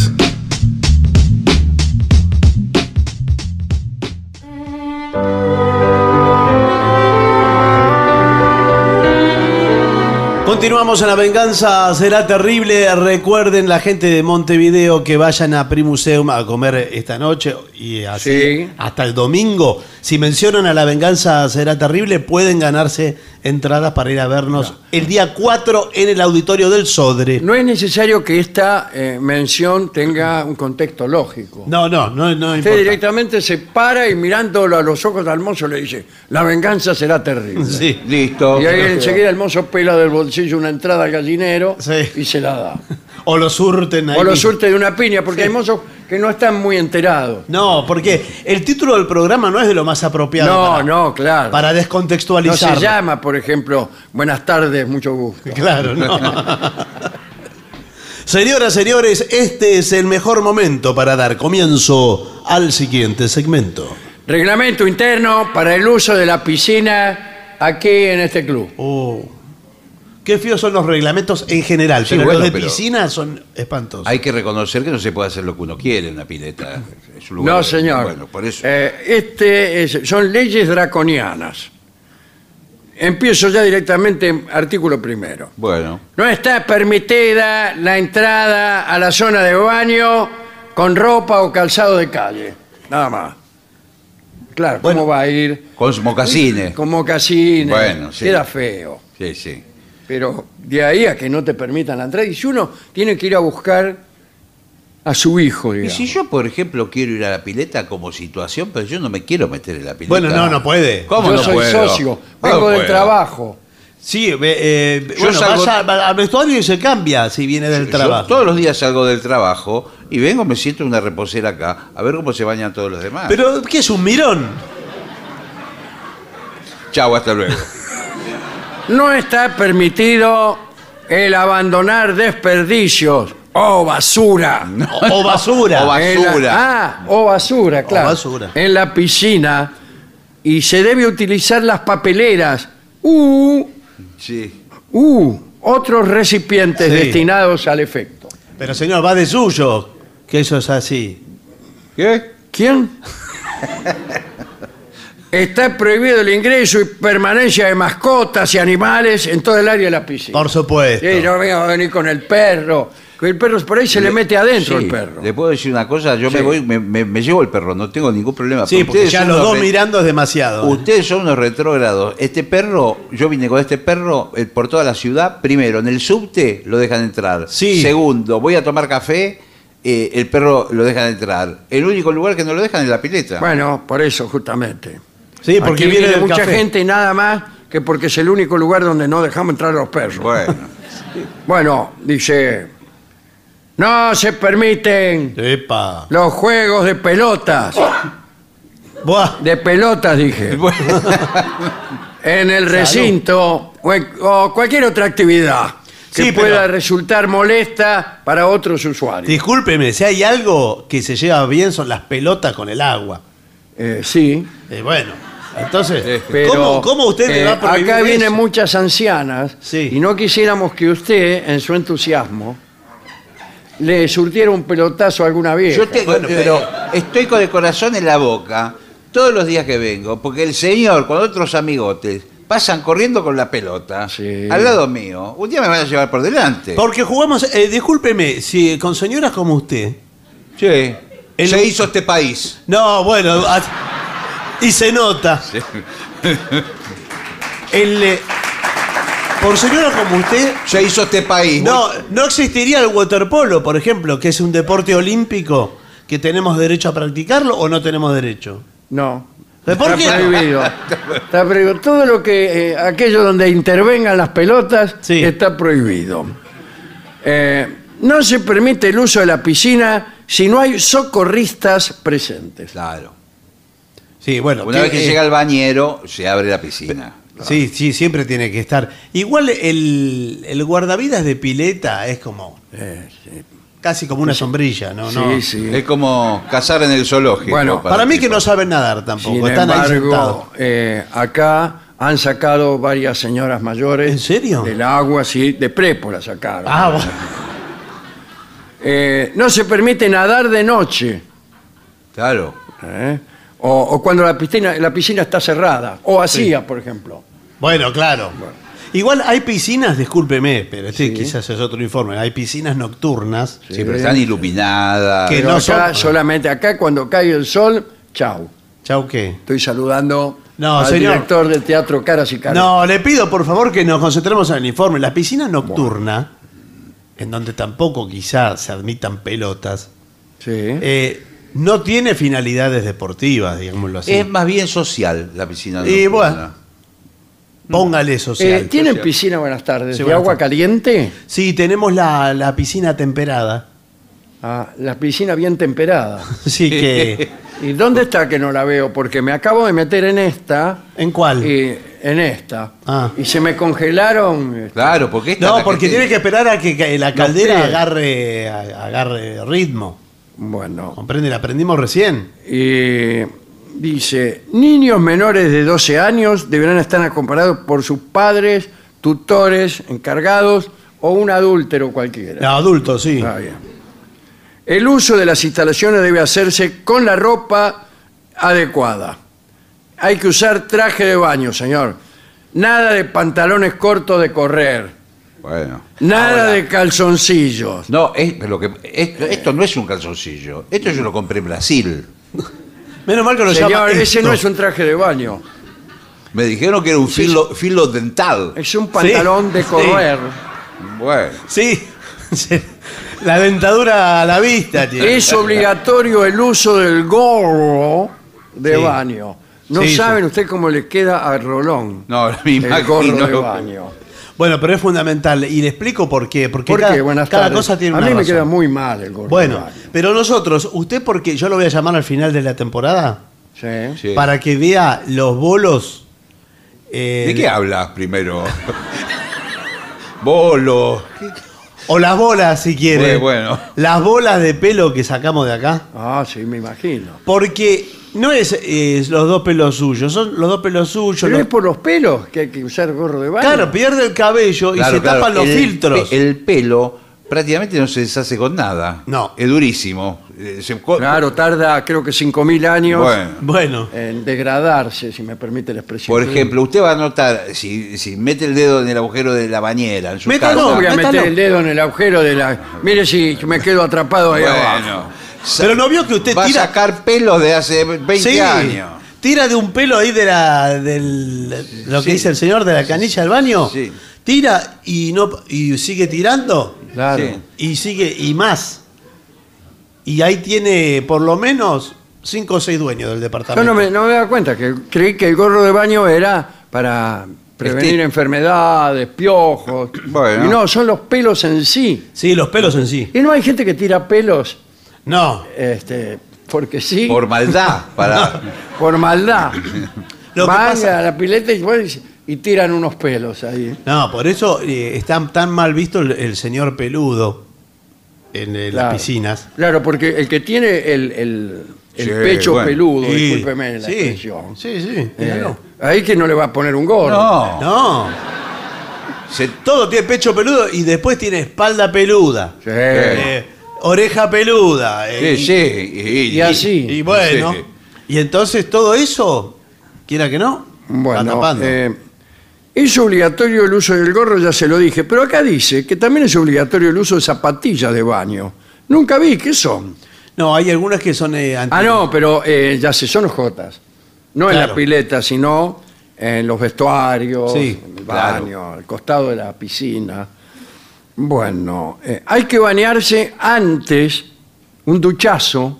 Continuamos en La venganza será terrible. Recuerden la gente de Montevideo que vayan a Primuseum a comer esta noche y así Sí. hasta el domingo. Si mencionan a La venganza será terrible, pueden ganarse entradas para ir a vernos el día 4 en el auditorio del Sodre. No es necesario que esta eh, mención tenga un contexto lógico. No, no, no, no Usted importa. directamente se para y mirándolo a los ojos al mozo le dice, la venganza será terrible. Sí. Listo. Y ahí enseguida el mozo pela del bolsillo una entrada al gallinero Sí. y se la da. O lo surten ahí. O lo mismo. surte de una piña, porque hay mozos que no están muy enterados. No, porque el título del programa no es de lo más apropiado. No, para, no, claro. Para No descontextualizar. se llama, por ejemplo, buenas tardes, mucho gusto. Claro, no. Señoras, señores, este es el mejor momento para dar comienzo al siguiente segmento. Reglamento interno para el uso de la piscina aquí en este club. Oh, qué feos son los reglamentos en general, Sí, pero bueno, los de pero- piscina son espantosos. Hay que reconocer que no se puede hacer lo que uno quiere en una pileta. Es un lugar- No, señor. Bueno, por eso. Eh, este es- son leyes draconianas. Empiezo ya directamente, artículo primero. Bueno. No está permitida la entrada a la zona de baño con ropa o calzado de calle. Nada más. Claro, ¿cómo va a ir? Con mocasines. Con mocasines. Bueno, sí. Queda feo. Sí, sí. Pero de ahí a que no te permitan la entrada. Y si uno tiene que ir a buscar a su hijo, Y digamos. si yo, por ejemplo, quiero ir a la pileta como situación, pero yo no me quiero meter en la pileta. Bueno, no, no puede. ¿Cómo Yo no soy puedo? socio, ¿Cómo vengo del puedo? trabajo. Sí, ve- eh, Yo bueno, salgo- vaya al- al vestuario y se cambia si viene del Yo trabajo. todos los días salgo del trabajo y vengo, me siento en una reposera acá, a ver cómo se bañan todos los demás. Pero, ¿qué es un mirón? Chau, hasta luego. No está permitido el abandonar desperdicios o basura. O, o basura. O ba- En la- basura. ah, o basura, claro. basura. En la piscina. Y se debe utilizar las papeleras u, Sí. u otros recipientes Sí. destinados al efecto. Pero señor, va de suyo, que eso es así. ¿Qué? ¿Quién? Está prohibido el ingreso y permanencia de mascotas y animales en todo el área de la piscina. Por supuesto. Sí, no venga a venir con el perro. Que el perro por ahí se le, mete adentro Sí, el perro. Le puedo decir una cosa, yo Sí. me voy, me, me- me llevo el perro, no tengo ningún problema. Sí, pero porque ustedes ya son los unos dos re- mirando es demasiado. Ustedes son unos retrógrados. Este perro, yo vine con este perro eh, por toda la ciudad. Primero, en el subte lo dejan entrar. Sí. Segundo, voy a tomar café, eh, el perro lo dejan entrar. El único lugar que no lo dejan es la pileta. Bueno, por eso justamente. Sí, porque Aquí viene del mucha café. gente nada más que porque es el único lugar donde no dejamos entrar a los perros. Bueno, Bueno, dice, no se permiten Epa. los juegos de pelotas. Buah. De pelotas, dije. en el recinto o, en- o cualquier otra actividad que Sí, pero- pueda resultar molesta para otros usuarios. Discúlpeme, si hay algo que se lleva bien son las pelotas con el agua. Eh, sí, Eh, bueno, entonces, pero ¿cómo, cómo usted le eh, va a prohibir acá vienen eso? muchas ancianas Sí. y no quisiéramos que usted, en su entusiasmo, le surtiera un pelotazo a alguna vieja. yo tengo, Bueno, pero pero- estoy con el corazón en la boca todos los días que vengo, porque el señor con otros amigotes pasan corriendo con la pelota Sí. al lado mío. Un día me van a llevar por delante. Porque jugamos, eh, discúlpeme, si con señoras como usted. Sí. El- Se hizo este país. No, bueno, ah, y se nota. El, eh, por señora como usted, Se hizo este país. no, no existiría el waterpolo, por ejemplo, que es un deporte olímpico que tenemos derecho a practicarlo o no tenemos derecho. No. ¿Pero por Está qué? prohibido. Está prohibido. Todo lo que. eh, aquello donde intervengan las pelotas Sí. está prohibido. Eh, no se permite el uso de la piscina si no hay socorristas presentes. Claro. Sí, bueno. Una vez que eh, llega el bañero, se abre la piscina. Sí, sí, siempre tiene que estar. Igual el, el guardavidas de pileta es como Eh, sí. casi como una sombrilla, ¿no? no. Sí, sí. Es como cazar en el zoológico. Bueno, Para mí que tipo. no saben nadar tampoco, Sin están embargo, eh, acá han sacado varias señoras mayores. ¿En serio? Del agua, sí, de prepo la sacaron. Ah, bueno. Eh, no se permite nadar de noche. Claro. ¿eh? O, o cuando la piscina, la piscina está cerrada. O vacía, por ejemplo. Bueno, claro. Igual hay piscinas, discúlpeme, pero este quizás es otro informe. Hay piscinas nocturnas. Sí, pero están iluminadas. Que Pero no acá son- solamente acá cuando cae el sol, chau. Chau, ¿qué? Estoy saludando No, al señor. director del Teatro Caras y Caras. No, le pido por favor que nos concentremos en el informe. La piscina nocturna, en donde tampoco quizás se admitan pelotas, Sí. eh, no tiene finalidades deportivas, digámoslo así. Es más bien social la piscina. Y nocturna. bueno. Póngale social. Eh, ¿Tienen social. piscina, buenas tardes, Sí, de buenas agua caliente? Sí, tenemos la, la piscina temperada. Ah, la piscina bien temperada. Sí, que... ¿Y dónde está que no la veo? Porque me acabo de meter en esta, ¿En cuál? y en esta, Ah. y se me congelaron. este, Claro, porque esta No, la porque gente- tiene que esperar a que que la caldera agarre, a- agarre ritmo. Bueno, ¿Comprende? La aprendimos recién. y dice, niños menores de 12 años deberán estar acompañados por sus padres, tutores, encargados o un adúltero cualquiera. No, adultos, sí. Está bien. El uso de las instalaciones debe hacerse con la ropa adecuada. Hay que usar traje de baño, señor. Nada de pantalones cortos de correr. Bueno. Nada Ahora, de calzoncillos. No, es, pero que, esto, esto no es un calzoncillo. Esto yo lo compré en Brasil. Menos mal que lo Señor, llama ese esto. no es un traje de baño. Me dijeron que era un filo, filo dental. Es un pantalón de sí. correr. Bueno. Sí. Sí. La dentadura a la vista tiene. Es obligatorio el uso del gorro de Sí. baño. No Sí, saben usted cómo le queda a Rolón No, me el gorro de baño. Bueno, pero es fundamental. Y le explico por qué. Porque ¿Por cada, qué? Buenas cada tardes. cosa tiene a una mí me razón. queda muy mal el gorro de Bueno, pero nosotros, usted porque yo lo voy a llamar al final de la temporada, Sí. Sí. para que vea los bolos. eh, ¿De qué hablas primero? Bolo. O las bolas, si quiere. Bueno, bueno. Las bolas de pelo que sacamos de acá. Ah, sí, me imagino. Porque no es, es los dos pelos suyos, son los dos pelos suyos. Pero los- es por los pelos que hay que usar gorro de baño. Claro, pierde el cabello y Claro, se claro. tapan los El filtros. pe- El pelo prácticamente no se deshace con nada. No. Es durísimo. Eh, se co- Claro, tarda creo que 5.000 años Bueno. Bueno, en degradarse, si me permite la expresión. Por ejemplo, usted va a notar, si, si mete el dedo en el agujero de la bañera en su Métalo, casa. ¿Cómo voy a métalo. meter el dedo en el agujero de la... Mire si me quedo atrapado ahí abajo. Bueno, sa- pero no vio que usted va tira. a sacar pelos de hace 20 Sí, años. Tira de un pelo ahí de la, del, lo que Sí. dice el señor de la canilla del baño. Sí. Tira y no y sigue tirando Claro. Sí. y sigue y más. Y ahí tiene por lo menos cinco o seis dueños del Yo departamento. no me, no me daba cuenta, que creí que el gorro de baño era para prevenir Este- enfermedades, piojos. Bueno. Y no, son los pelos en sí. Sí, los pelos en sí. Y no hay gente que tira pelos No. este, porque sí, Por maldad. Para... por maldad. Lo que Van pasa- a la pileta y, bueno, y tiran unos pelos ahí. No, por eso eh, está tan mal visto el, el señor peludo en eh, Claro. las piscinas. Claro, porque el que tiene el, el- el Sí, pecho bueno. peludo, Sí, discúlpeme la sí, expresión. Sí, sí, eh, míralo. ahí que no le va a poner un gorro. No. No, Se- todo tiene pecho peludo y después tiene espalda peluda, Sí. eh, oreja peluda. eh, Sí, y- sí. Y, y así. Y bueno, Sí. y entonces todo eso, quiera que no, va Bueno, tapando. eh, Es obligatorio el uso del gorro, ya se lo dije, pero acá dice que también es obligatorio el uso de zapatillas de baño. Nunca vi, ¿qué son? No, hay algunas que son eh, anti- Ah, no, pero eh, ya sé, son jotas. No en la Claro. pileta, sino en los vestuarios, Sí, en el claro. baño, al costado de la piscina. Bueno, eh, hay que bañarse antes, un duchazo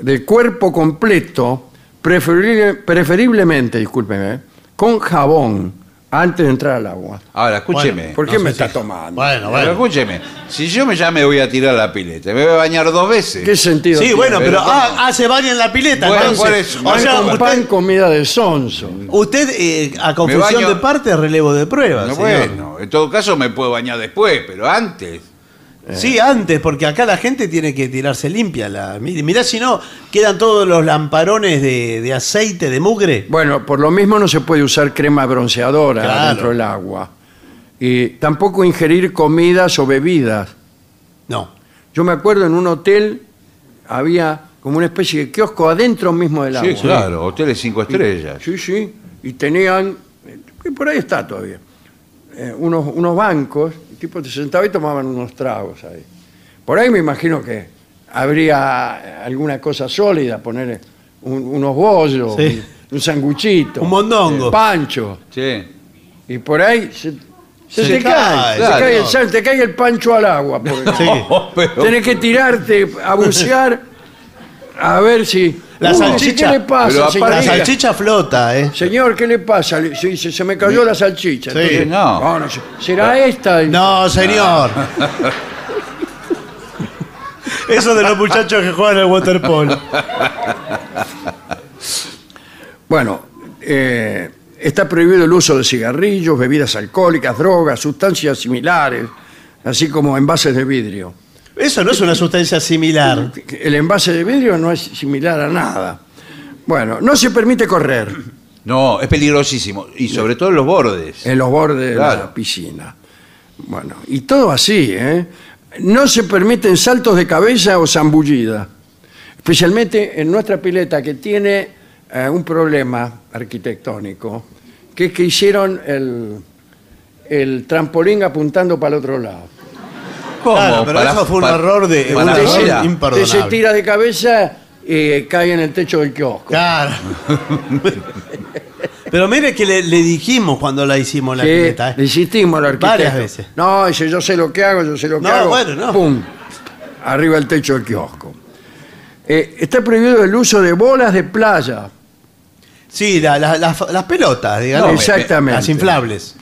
del cuerpo completo, preferible- preferiblemente, discúlpeme, eh, con jabón antes de entrar al agua. Ahora, escúcheme. Bueno, ¿Por qué no me si- está tomando? Bueno, Pero bueno. escúcheme, si yo me ya me voy a tirar a la pileta, me voy a bañar dos veces. ¿Qué sentido Sí, tiene? bueno, pero, Pero ah, ah, se baña en la pileta. Bueno, entonces. ¿cuál es? o Pan sea, con usted, pan, comida de sonso. usted, eh, a confesión baño- de parte, relevo de pruebas. No, señor. bueno, en todo caso me puedo bañar después, pero antes. Sí, antes, porque acá la gente tiene que tirarse limpia. La, mi- mirá si no, quedan todos los lamparones de, de aceite, de mugre. Bueno, por lo mismo no se puede usar crema bronceadora Claro. dentro del agua. Y tampoco ingerir comidas o bebidas. No. Yo me acuerdo en un hotel había como una especie de kiosco adentro mismo del agua. Sí, claro, hoteles cinco estrellas. Sí, sí. Y tenían, y por ahí está todavía, eh, unos, unos bancos, el tipo te sentaba y tomaban unos tragos ahí. Por ahí me imagino que habría alguna cosa sólida, poner un- unos bollos, Sí. un, un sanguchito, Un mondongo. eh, pancho. Sí. Y por ahí se, se Se te cae, cae, claro. se cae el, sal- te cae el pancho al agua. por ejemplo. Sí. Oh, pero- Tenés que tirarte a bucear a ver si... La Uy, salchicha. ¿Qué le pasa, Pero señor? La aparte- salchicha flota, ¿eh? Señor, ¿qué le pasa? Le- Se, se- se me cayó la salchicha. Sí. Entonces, No. no, se- ¿Será esta? No, señor. Eso de los muchachos que juegan al waterpolo. Bueno, eh, está prohibido el uso de cigarrillos, bebidas alcohólicas, drogas, sustancias similares, así como envases de vidrio. Eso no es una sustancia similar. El envase de vidrio no es similar a nada. Bueno, no se permite correr No, es peligrosísimo. Y sobre todo en los bordes. en los bordes de Claro. la piscina. Bueno, y todo así, ¿eh? No se permiten saltos de cabeza o zambullida. Especialmente en nuestra pileta que tiene eh, un problema arquitectónico, que es que hicieron el, el trampolín apuntando para el otro lado. ¿Cómo? Claro, pero Para- eso fue un para- error de un para error. Usted se imperdonable. tira de cabeza y cae en el techo del kiosco. Claro. Pero mire que le, le dijimos cuando la hicimos la Sí, pileta. ¿eh? le insistimos al arquitecto. Varias veces. No, dice, yo sé lo que hago, yo sé lo que No, hago. bueno, no. Pum, arriba el techo del kiosco. Eh, está prohibido el uso de bolas de playa. Sí, la- la- las- las pelotas, digamos. No, exactamente. Las inflables.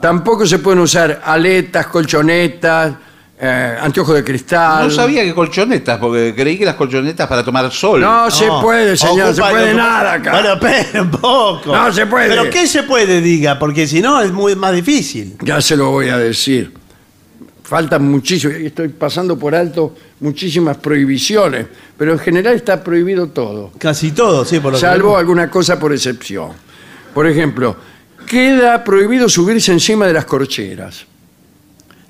Tampoco se pueden usar aletas, colchonetas, eh, anteojos de cristal. No sabía que colchonetas, porque creí que las colchonetas para tomar sol. No se puede, señor, se ocupa- puede nada acá. Bueno, pero un poco. No se puede. Pero ¿qué se puede, diga? Porque si no es muy más difícil. Ya se lo voy a decir. Faltan muchísimo, estoy pasando por alto muchísimas prohibiciones, pero en general está prohibido todo. Casi todo, sí, por lo que salvo vemos. alguna cosa por excepción. Por ejemplo, queda prohibido subirse encima de las corcheras.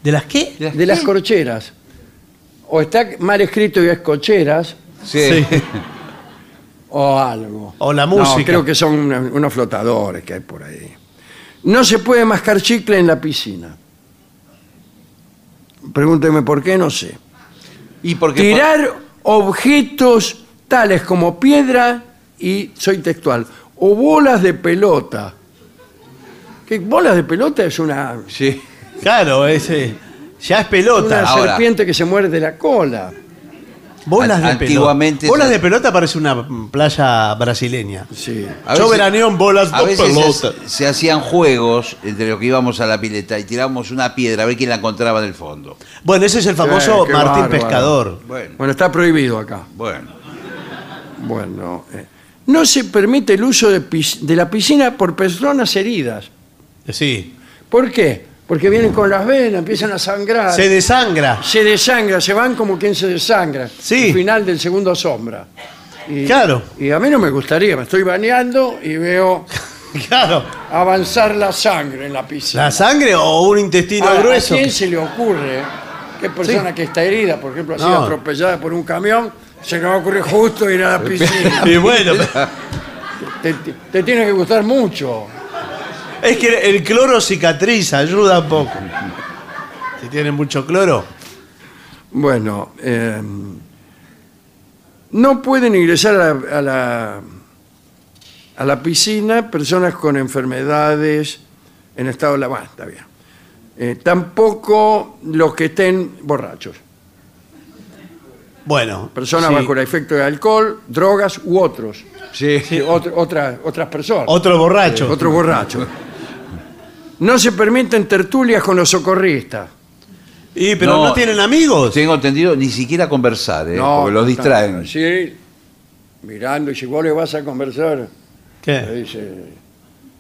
¿De las qué? De las corcheras. O está mal escrito y es cocheras, Sí. o algo. O la No, música. creo que son una- unos flotadores que hay por ahí. No se puede mascar chicle en la piscina. Pregúnteme por qué, no sé. Y porque Tirar objetos tales como piedra y, soy textual, o bolas de pelota. ¿Qué bolas de pelota es una, Sí. Claro, ese. Ya es una pelota. Ahora. serpiente que se muerde la cola? Bolas de An- pelota. antiguamente Bolas se- de pelota parece una playa brasileña. Sí. A Yo veces- veraneo en bolas A de veces pelota. se, se hacían juegos entre los que íbamos a la pileta y tirábamos una piedra a ver quién la encontraba en el fondo. Bueno, ese es el famoso Eh, qué Martín bárbaro. Pescador. Bueno, Bueno, está prohibido acá. bueno. Bueno, eh, no se permite el uso de, pis- de la piscina por personas heridas. Sí. ¿Por qué? Porque vienen con las venas, empiezan a sangrar. Se desangra. se desangra, se van como quien se desangra. Sí. Al final del segundo sombra. Y, Claro. Y a mí no me gustaría, me estoy bañando y veo Claro. avanzar la sangre en la piscina. ¿La sangre o un intestino Ahora, grueso? ¿A quién se le ocurre que persona que está herida, por ejemplo, ha sido No. atropellada por un camión, se le va a ocurrir justo ir a la piscina? Y bueno, te, te- te tiene que gustar mucho. Es que el cloro cicatriza, ayuda un poco. Si tiene mucho cloro. Bueno, eh, no pueden ingresar a la, a la- a la piscina personas con enfermedades en estado de la... Bueno, está bien. Eh, tampoco los que estén borrachos. Bueno. Personas sí. bajo el efecto de alcohol, drogas u otros. Sí. Sí, otro- otra- otras personas. Otro borracho. Otro borracho. No se permiten tertulias con los socorristas. Y pero no, No. tienen amigos. Tengo entendido, ni siquiera conversar, ¿eh? No, porque los distraen. así, mirando, y si vos le vas a conversar, le ¿Qué? dice,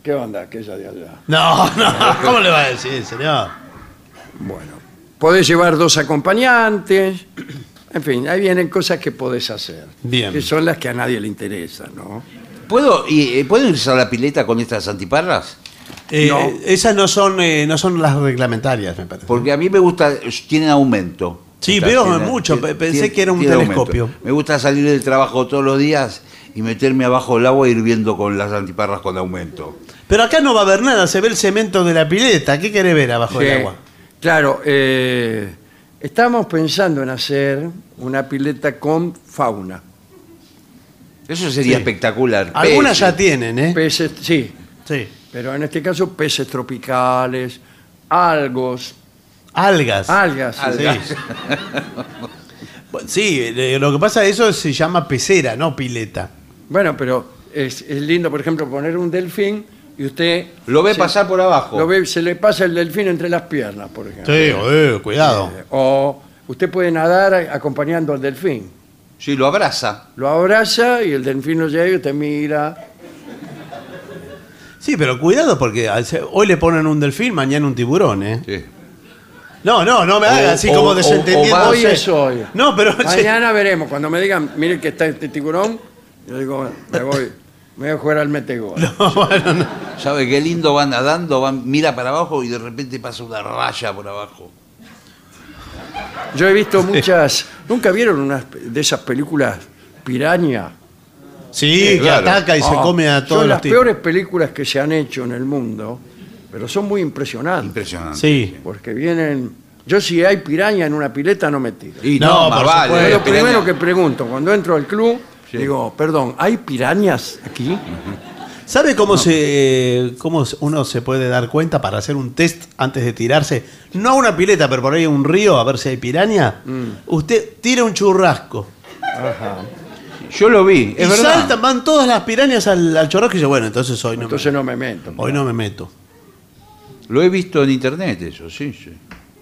¿qué onda aquella de allá? No, no. ¿Cómo le va a decir, señor? Bueno, podés llevar dos acompañantes, en fin, ahí vienen cosas que podés hacer. Bien. Que son las que a nadie le interesan, ¿no? ¿Puedo, y, eh, ¿Puedo irse a la pileta con estas antiparras? Eh, No. Esas no son, eh, no son las reglamentarias, me parece. Porque a mí me gusta, tienen aumento. Sí, veo mucho, pensé que era un telescopio. aumento. Me gusta salir del trabajo todos los días y meterme abajo del agua e ir viendo con las antiparras con aumento. Pero acá no va a haber nada, se ve el cemento de la pileta. ¿Qué quiere ver abajo Sí, del agua? Claro, eh, estamos pensando en hacer una pileta con fauna. Eso sería Sí. espectacular. Algunas Peces. ya tienen, ¿eh? Peces, sí, Sí. Pero en este caso peces tropicales, algos, Algas. algas. sí. Algas. Sí, eh, lo que pasa eso se llama pecera, no pileta. Bueno, pero es, es lindo, por ejemplo, poner un delfín y usted... Lo ve se- pasar por abajo. Lo ve, se le pasa el delfín entre las piernas, por ejemplo. Sí, eh, cuidado. Eh, O usted puede nadar acompañando al delfín. Sí, lo abraza. Lo abraza y el delfín lo llega y usted mira. Sí, pero cuidado porque hoy le ponen un delfín, mañana un tiburón, ¿eh? Sí. No, no, no me O- haga así o- como desentendiendo. Hoy es hoy. No, pero Mañana veremos. Cuando me digan, mire que está este tiburón, yo digo, me voy, me voy a jugar al metegol. No, bueno, no. ¿Sabe qué lindo va nadando? Va, mira para abajo y de repente pasa una raya por abajo. Yo he visto muchas. ¿Nunca vieron unas de esas películas piraña? Sí, que claro. ataca y se Ah, come a todos Son los las tipos. peores películas que se han hecho en el mundo, pero son muy impresionantes. Impresionante. Sí. Porque vienen. Yo, si hay piraña en una pileta, no me tiro. Y No, no, más por vale. supuesto. Lo piraña- primero que pregunto, cuando entro al club, Sí. digo, perdón, ¿hay pirañas aquí? ¿Sabe cómo, se, cómo uno se puede dar cuenta para hacer un test antes de tirarse? No a una pileta, pero por ahí a un río a ver si hay piraña. Mm. Usted tira un churrasco. Yo lo vi, es y verdad. saltan, van todas las pirañas al, al churrasco y dice, bueno, entonces hoy no, Entonces no me meto. me, hoy no me meto. Lo he visto en internet eso, sí, sí.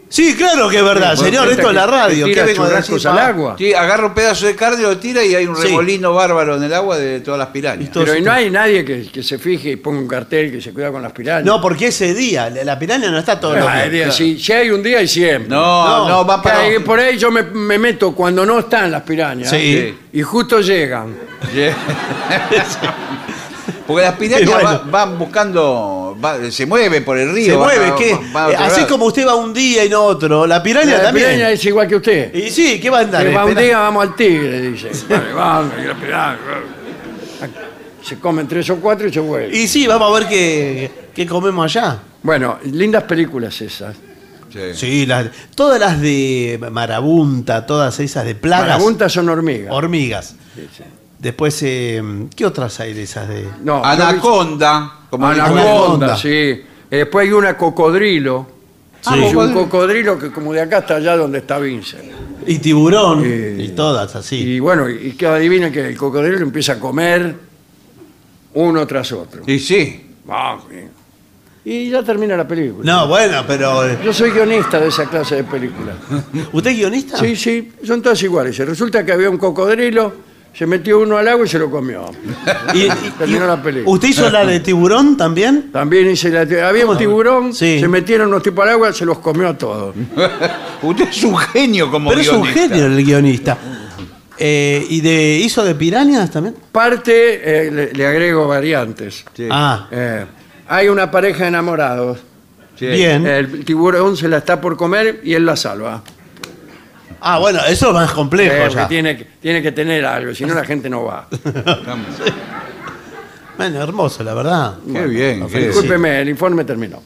Sí, claro que es verdad, Bueno, señor, esto es la que- radio. que ¿Qué vengo a decir? churrascos al pa? agua. Sí, agarra un pedazo de carne, lo tira y hay un Sí. remolino bárbaro en el agua de todas las pirañas. Esto- Pero y no hay nadie que, que se fije y ponga un cartel que se cuida con las pirañas. No, porque ese día, la la piraña no está todo Ah, lo hay días, si, si hay un día y siempre. No, no, No, va Que para hay- por ahí yo me, me meto cuando no están las pirañas. Sí. Y justo llegan. Porque las pirañas Y bueno. va- van buscando, va- se mueven por el río. Se mueve, ¿qué? Eh, así lado. como usted va un día y no otro, la piraña La también. piraña es igual que usted. Y sí, ¿qué va a andar? Que va un día vamos al tigre, dice. Vale, vamos, y la piraña. Se comen tres o cuatro y se vuelven. Y sí, vamos a ver qué, qué comemos allá. Bueno, lindas películas esas. Sí. Sí, las- todas las de marabunta, todas esas de plagas. Marabuntas son hormigas. Hormigas. Sí, sí. Después, eh, ¿qué otras hay de esas de...? No, Anaconda, como Anaconda, Anaconda. sí. Eh, Después hay una cocodrilo. Sí. Es un cocodrilo que como de acá hasta allá donde está Vincent. Y tiburón, Eh, y todas así. Y bueno, y que adivinen que el cocodrilo empieza a comer uno tras otro. Y sí. Vamos, bien. Y ya termina la película. No, bueno, pero... eh, Yo soy guionista de esa clase de películas. ¿Usted es guionista? Sí, sí, son todas iguales. Resulta que había un cocodrilo, se metió uno al agua y se lo comió. Y, y- Terminó y- la película. ¿Usted hizo la de tiburón también? También hice la, había un tiburón, Sí. se metieron unos tipos al agua, se los comió a todos. Usted es un genio como Pero es un guionista. genio el guionista. Eh, ¿Y de hizo de pirañas también? Parte, eh, le, le agrego variantes. Sí. Ah, Eh, hay una pareja de enamorados. Sí. bien. El tiburón se la está por comer y él la salva. Ah, bueno, eso es más complejo ya. tiene, que- tiene que tener algo, si no la gente no va. Bueno, hermoso, la verdad. Qué bien. qué- Discúlpeme, el informe terminó.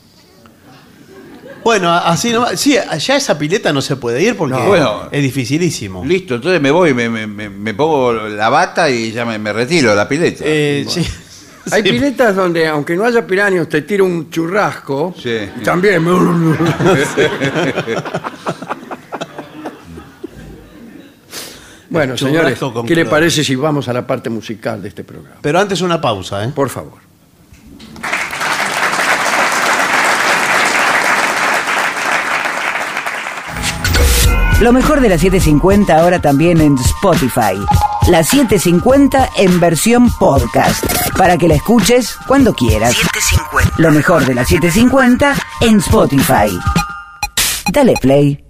Bueno, así nomás. Sí, ya esa pileta no se puede ir porque No. Bueno. es dificilísimo. Listo, entonces me voy, me, me- me- me pongo la bata y ya me, me retiro de la pileta. Eh, sí. Hay Sí. piletas donde, aunque no haya piranha, usted tira un churrasco. Sí. y También. bueno, señores, con ¿qué le cloro. parece si vamos a la parte musical de este programa? Pero antes una pausa, ¿eh? Por favor. Lo mejor de la 750 ahora también en Spotify. La 750 en versión podcast. Para que la escuches cuando quieras. Lo mejor de la 750 en Spotify. Dale play.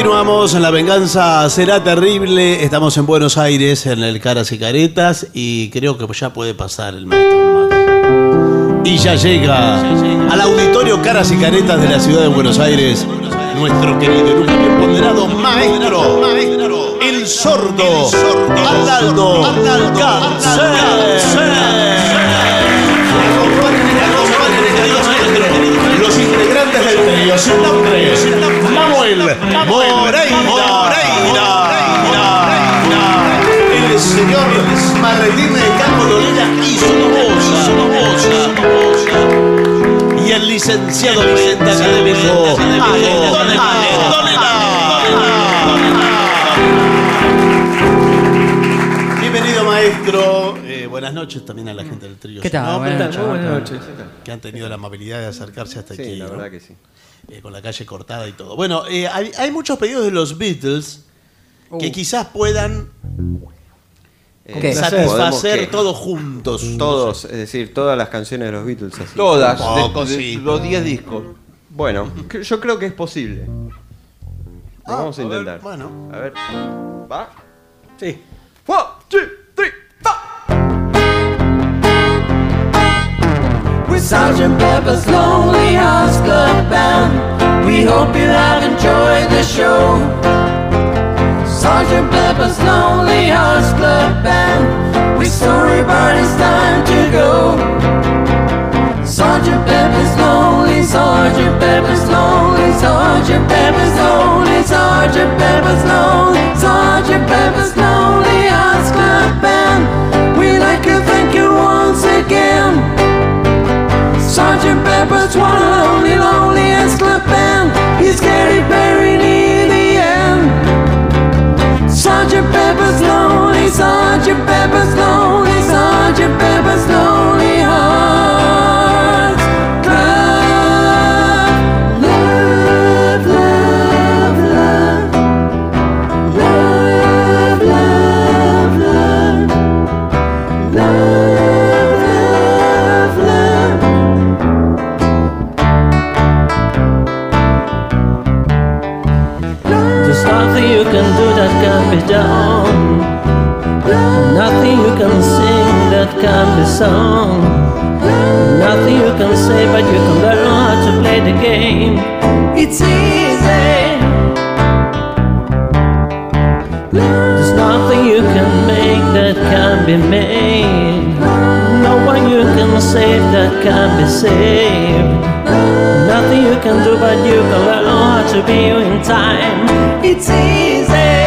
Continuamos en La Venganza Será Terrible. Estamos en Buenos Aires, en el Caras y Caretas, y creo que ya puede pasar el maestro. Y ya llega al auditorio Caras y Caretas de la ciudad de Buenos Aires, nuestro querido y nunca bien ponderado maestro, el sordo, Arnaldo Los integrantes del trío, Manuel Moreira. El señor Marretín de Carlos Dolina y su voz. Y el licenciado presidente académico. Bienvenido maestro. Eh, buenas noches también a la gente del trío. ¿Qué tal? Buenas noches. buenas Buenas noches. Que han tenido la amabilidad de acercarse hasta Sí, aquí. la ¿no? verdad que sí. Eh, con la calle cortada y todo. Bueno, eh, hay, hay muchos pedidos de los Beatles que quizás puedan ¿Qué? satisfacer todos juntos. Todos, es decir, todas las canciones de los Beatles así. Todas, poco, de- de- sí. los 10 discos. Bueno, yo creo que es posible. Ah, vamos a a ver, intentar. bueno. A ver. ¿Va? Sí. One, two, three, four. With Pepper's Lonely. We hope you have enjoyed the show. Sergeant Pepper's Lonely Hearts Club Band. With storyboard, it's time to go. Sergeant Pepper's Lonely, Sergeant Pepper's Lonely, Sergeant Pepper's Lonely, Sergeant Pepper's Lonely, Sergeant Pepper's Lonely Sergeant Pepper's one and only loneliest club band. He's getting Perry near the end. Sergeant Pepper's sung. Nothing you can say, but you can learn how to play the game. It's easy. There's nothing you can make that can be made. No one you can save that can be saved. Nothing you can do, but you can learn how to be in time. It's easy.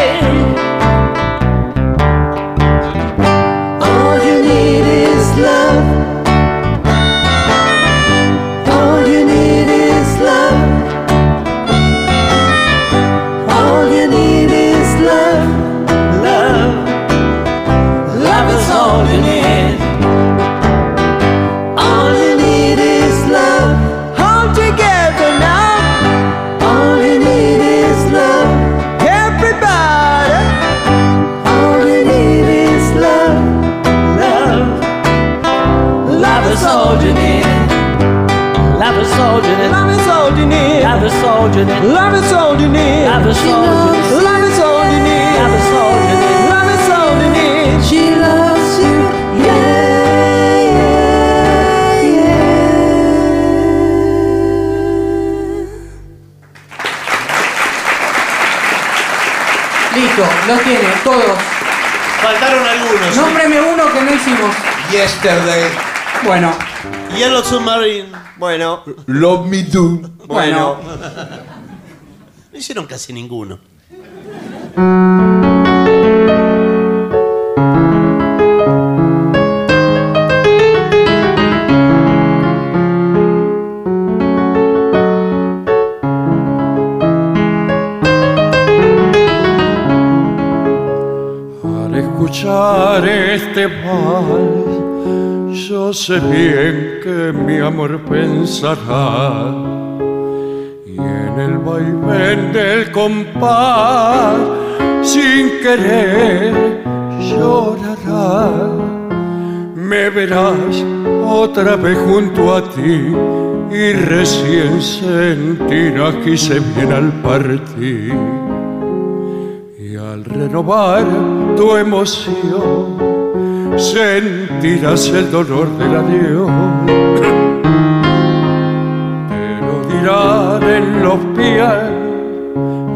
Love is all you need. Love is all you need. Love is all you need. Love is all you need. Love is all you need. Love is all you need. She loves you. Yeah, yeah, Listo, los tiene, todos. Faltaron algunos. Nómbreme uno que no hicimos. Yesterday. Bueno, Yellow Submarine. Bueno, Love Me Do. bueno. Hicieron casi ninguno. Al escuchar este mal, yo sé bien que mi amor pensará. En el compás, sin querer, llorará. Me verás otra vez junto a ti y recién sentirás que hice bien al partir. Y al renovar tu emoción, sentirás el dolor del adiós. Te lo dirán en los pianos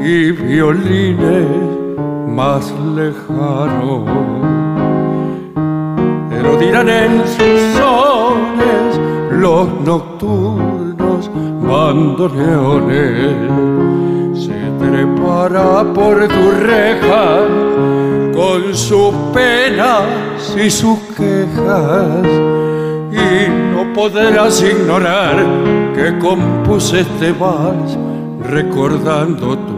y violines más lejanos. Te lo dirán en sus sones los nocturnos bandoneones se trepará por tu reja con sus penas y sus quejas y no podrás ignorar que compuse este vals recordando tu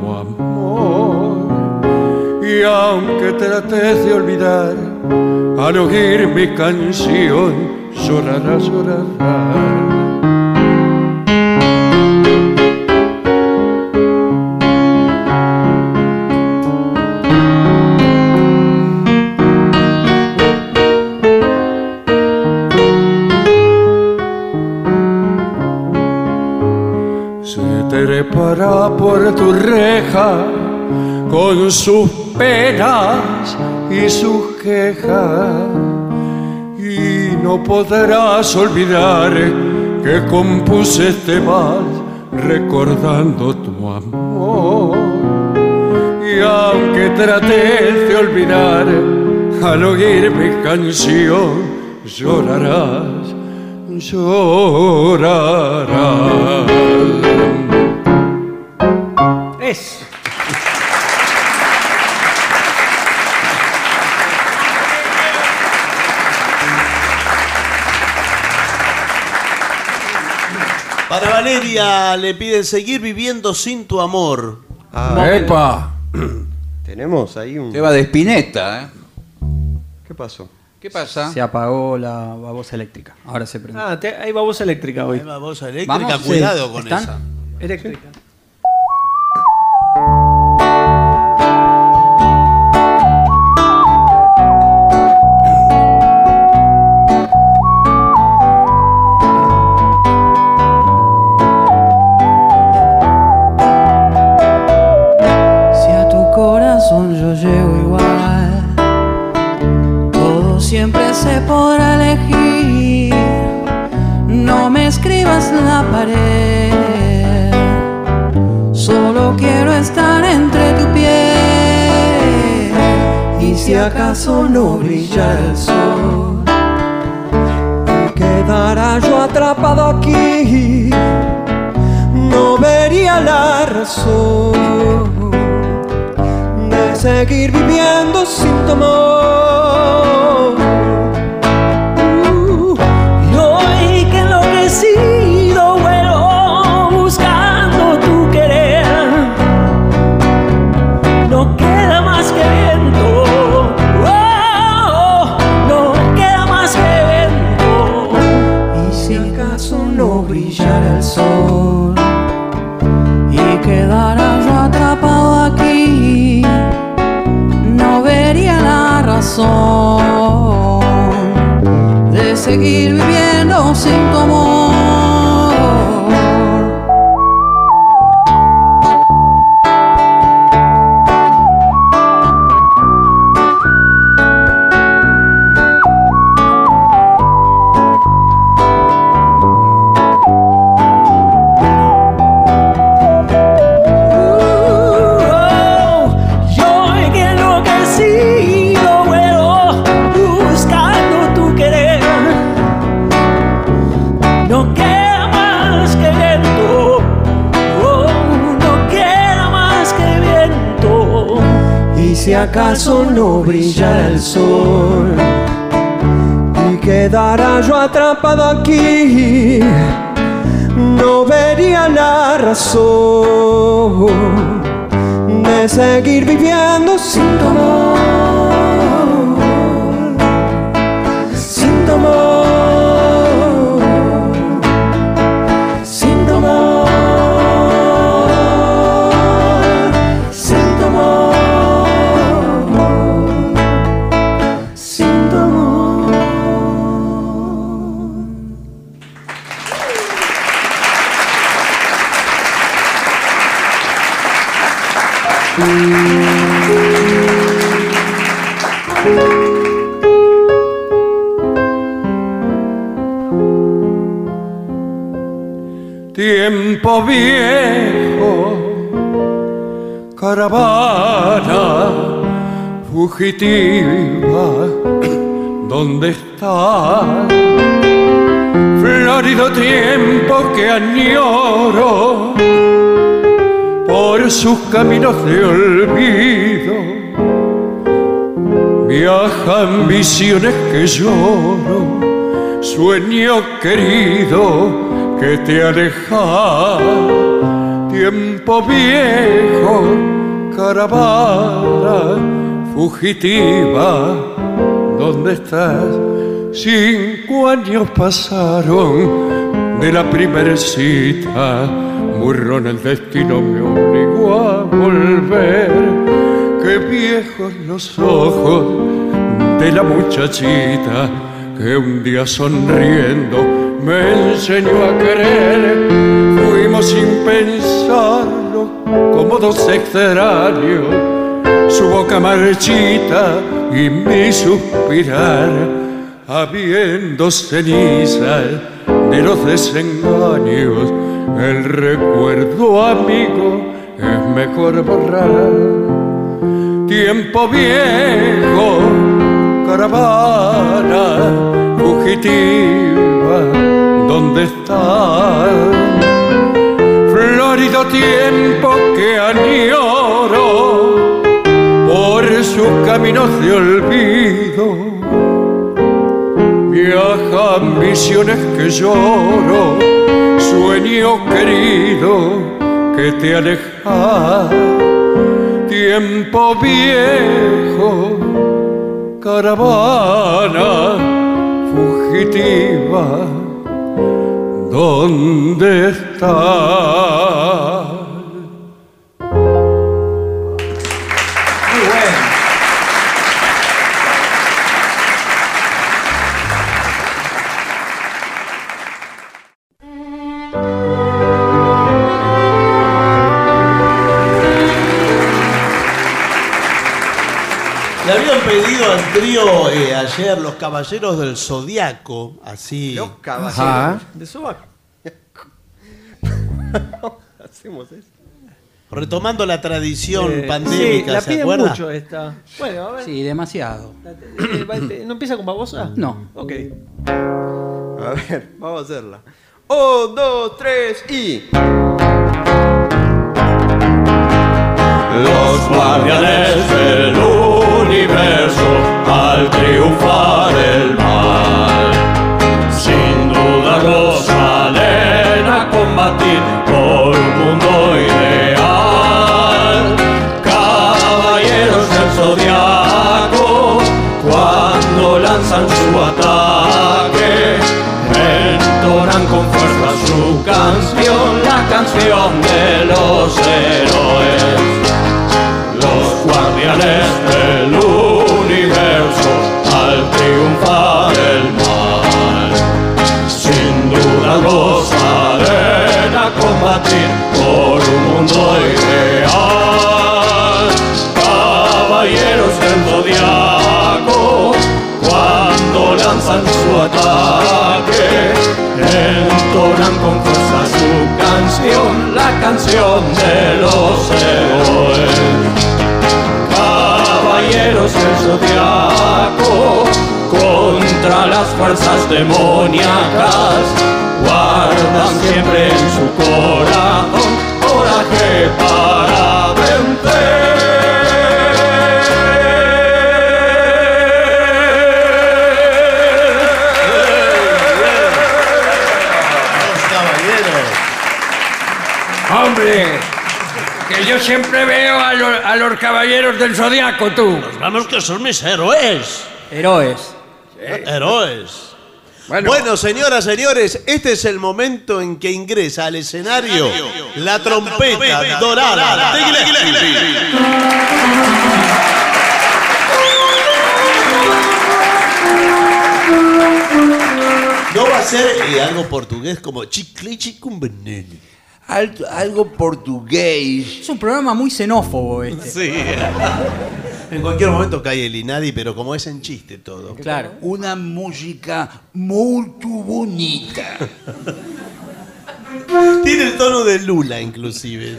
y aunque trates de olvidar al oír mi canción llorarás, llorarás trepará por tu reja con sus penas y sus quejas. Y no podrás olvidar que compuse este vals recordando tu amor. Y aunque trates de olvidar al oír mi canción llorarás llorarás Para Valeria le piden seguir viviendo sin tu amor. Ah, ¡Epa! tenemos ahí un. Te va de espineta, ¿eh? ¿Qué pasó? ¿Qué pasa? Se apagó la babosa eléctrica. Ahora se prende. Ah, te- hay babosa eléctrica hoy. Hay babosa eléctrica, Vamos, cuidado sí. con ¿Están? esa. Eléctrica. Solo quiero estar entre tu piel. Y si acaso no brilla el sol, quedará yo atrapado aquí no vería la razón de seguir viviendo sin tu amor. No queda más que viento. Oh, no queda más que viento. Y si acaso no brillara el sol y quedara yo atrapado aquí, no vería la razón de seguir viviendo sin tu amor. Acaso no brillara el sol y quedara yo atrapado aquí, no vería la razón de seguir viviendo sin tu amor, caravana fugitiva, ¿dónde está? Florido tiempo que añoro por sus caminos de olvido. Viajan visiones que lloro, sueño querido que te aleja. Tiempo viejo, caravana fugitiva, ¿dónde estás? Cinco años pasaron de la primer cita, murrón el destino me obligó a volver. Qué viejos los ojos de la muchachita que un día sonriendo me enseñó a querer. Fuimos sin pensarlo como dos extraños, su boca marchita y mi suspirar, habiendo cenizas de los desengaños, el recuerdo amigo es mejor borrar. Tiempo viejo, caravana fugitiva, ¿dónde estás? Tiempo que añoro por sus caminos de olvido. Viajan visiones que lloro, sueño querido que te alejas. Tiempo viejo, caravana fugitiva, ¿dónde estás? Trío eh, ayer los caballeros del zodiaco, así. Los caballeros. De sobaco. Hacemos eso. Retomando la tradición Eh, pandémica, sí, la ¿se piden acuerda? mucho esta. Bueno, a ver. Sí, demasiado. ¿No empieza con babosa? No. Ok. A ver, vamos a hacerla. Un, dos, tres y. Los guardianes del universo al triunfar el mal, sin duda los salen a combatir por un mundo ideal. Caballeros del zodiaco, cuando lanzan su ataque, entonan con fuerza su canción, la canción de los héroes. Los guardianes el mal, sin duda gozarán a combatir por un mundo ideal. Caballeros del zodiaco, cuando lanzan su ataque, entonan con fuerza su canción, la canción de los héroes. Caballeros del zodiaco, contra las fuerzas demoníacas. Guardan siempre en su corazón coraje para vencer. ¡Hombre! Que yo siempre veo a, a los caballeros del zodiaco, tú. Pues vamos, que son mis héroes. Héroes. Héroes. Bueno, Bueno, señoras, señores, este es el momento en que ingresa al escenario la trompeta dorada de Gillespie. No va a ser eh, algo portugués como con veneno. Algo, algo portugués. Es un programa muy xenófobo este. Sí. En cualquier momento cae el Inadi, pero como es en chiste todo. Claro. Una música muy bonita. Tiene el tono de Lula, inclusive.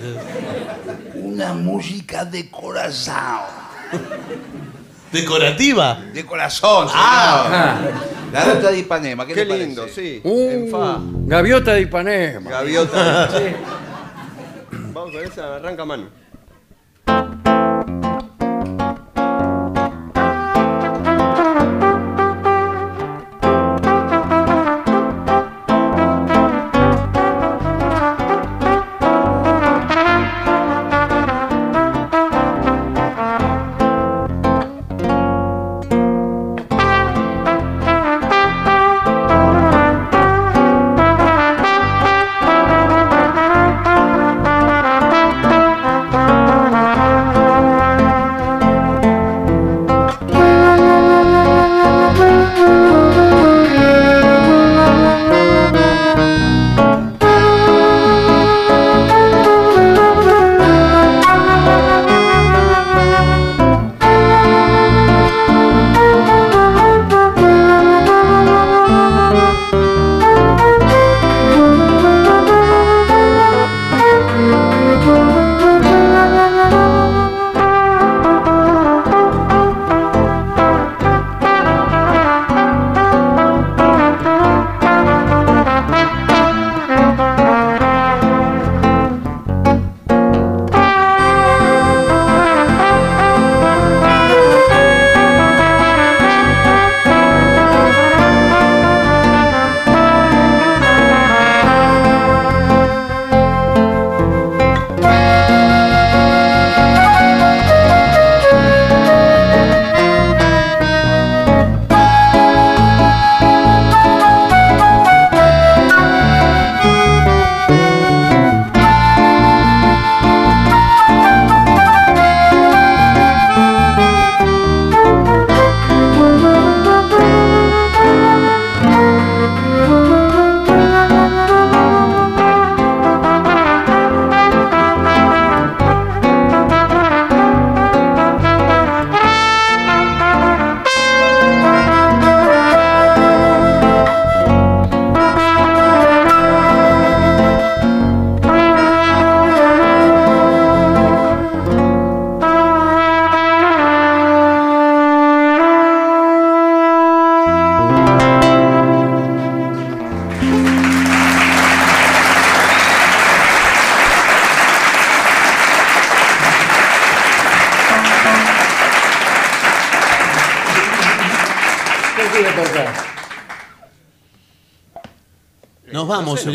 Una música de corazón. Decorativa. De corazón, señor. Ah. La ruta de Ipanema, ¿qué, Qué le lindo, parece? sí. Uh, En fa. Gaviota de Ipanema. Gaviota. Vamos con esa, arranca mano.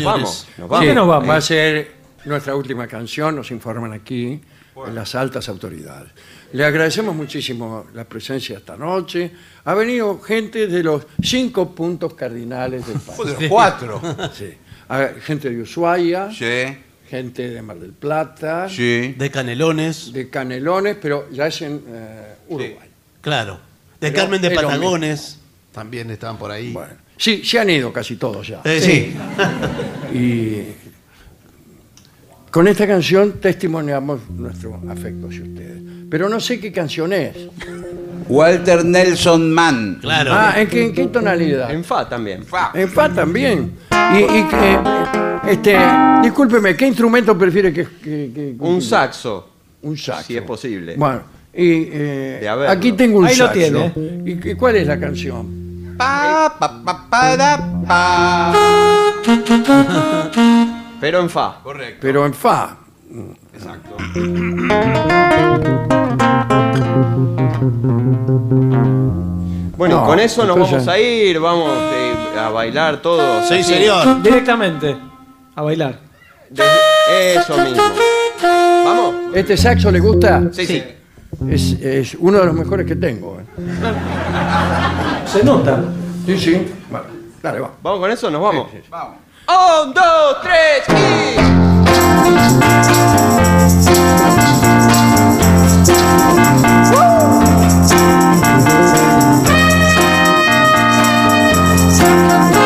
Vamos, sé, nos señores. vamos, nos vamos. Sí, nos vamos? Va a ser nuestra última canción, nos informan aquí en las altas autoridades. Le agradecemos muchísimo la presencia esta noche. Ha venido gente de los cinco puntos cardinales del país. De los cuatro. Sí. Ah, Gente de Ushuaia, Sí, gente de Mar del Plata, sí. De Canelones, de Canelones, pero ya es en eh, Uruguay. claro. De Pero Carmen de es lo Patagones, también estaban por ahí. Bueno, sí, se han ido casi todos ya. Eh, sí. Y con esta canción testimoniamos nuestro afecto hacia ustedes. Pero no sé qué canción es. Walter Nelson Mann. Claro. Ah, ¿en qué, en qué tonalidad? En fa también. En fa también. Y, y que, este, discúlpeme, ¿qué instrumento prefiere que, que- que- Un saxo. Un saxo. Si es posible. Bueno, y, eh, De haberlo. aquí tengo un Ahí lo saxo. tiene. ¿Y qué- cuál es la canción? Pa, pa, pa, pa, da, pa. Pero en fa. Correcto. Pero en fa. Exacto. Bueno, con eso nos vamos a ir, vamos eh, a bailar todos. Sí, señor. Directamente. A bailar. Eso mismo. ¿Vamos? ¿Este saxo le gusta? Sí, sí. Es, uno de los mejores que tengo. Eh. Se nota. Sí, sí. Dale, ¿Vamos con eso? Nos vamos. Vamos. Um, dois, três e. Uh!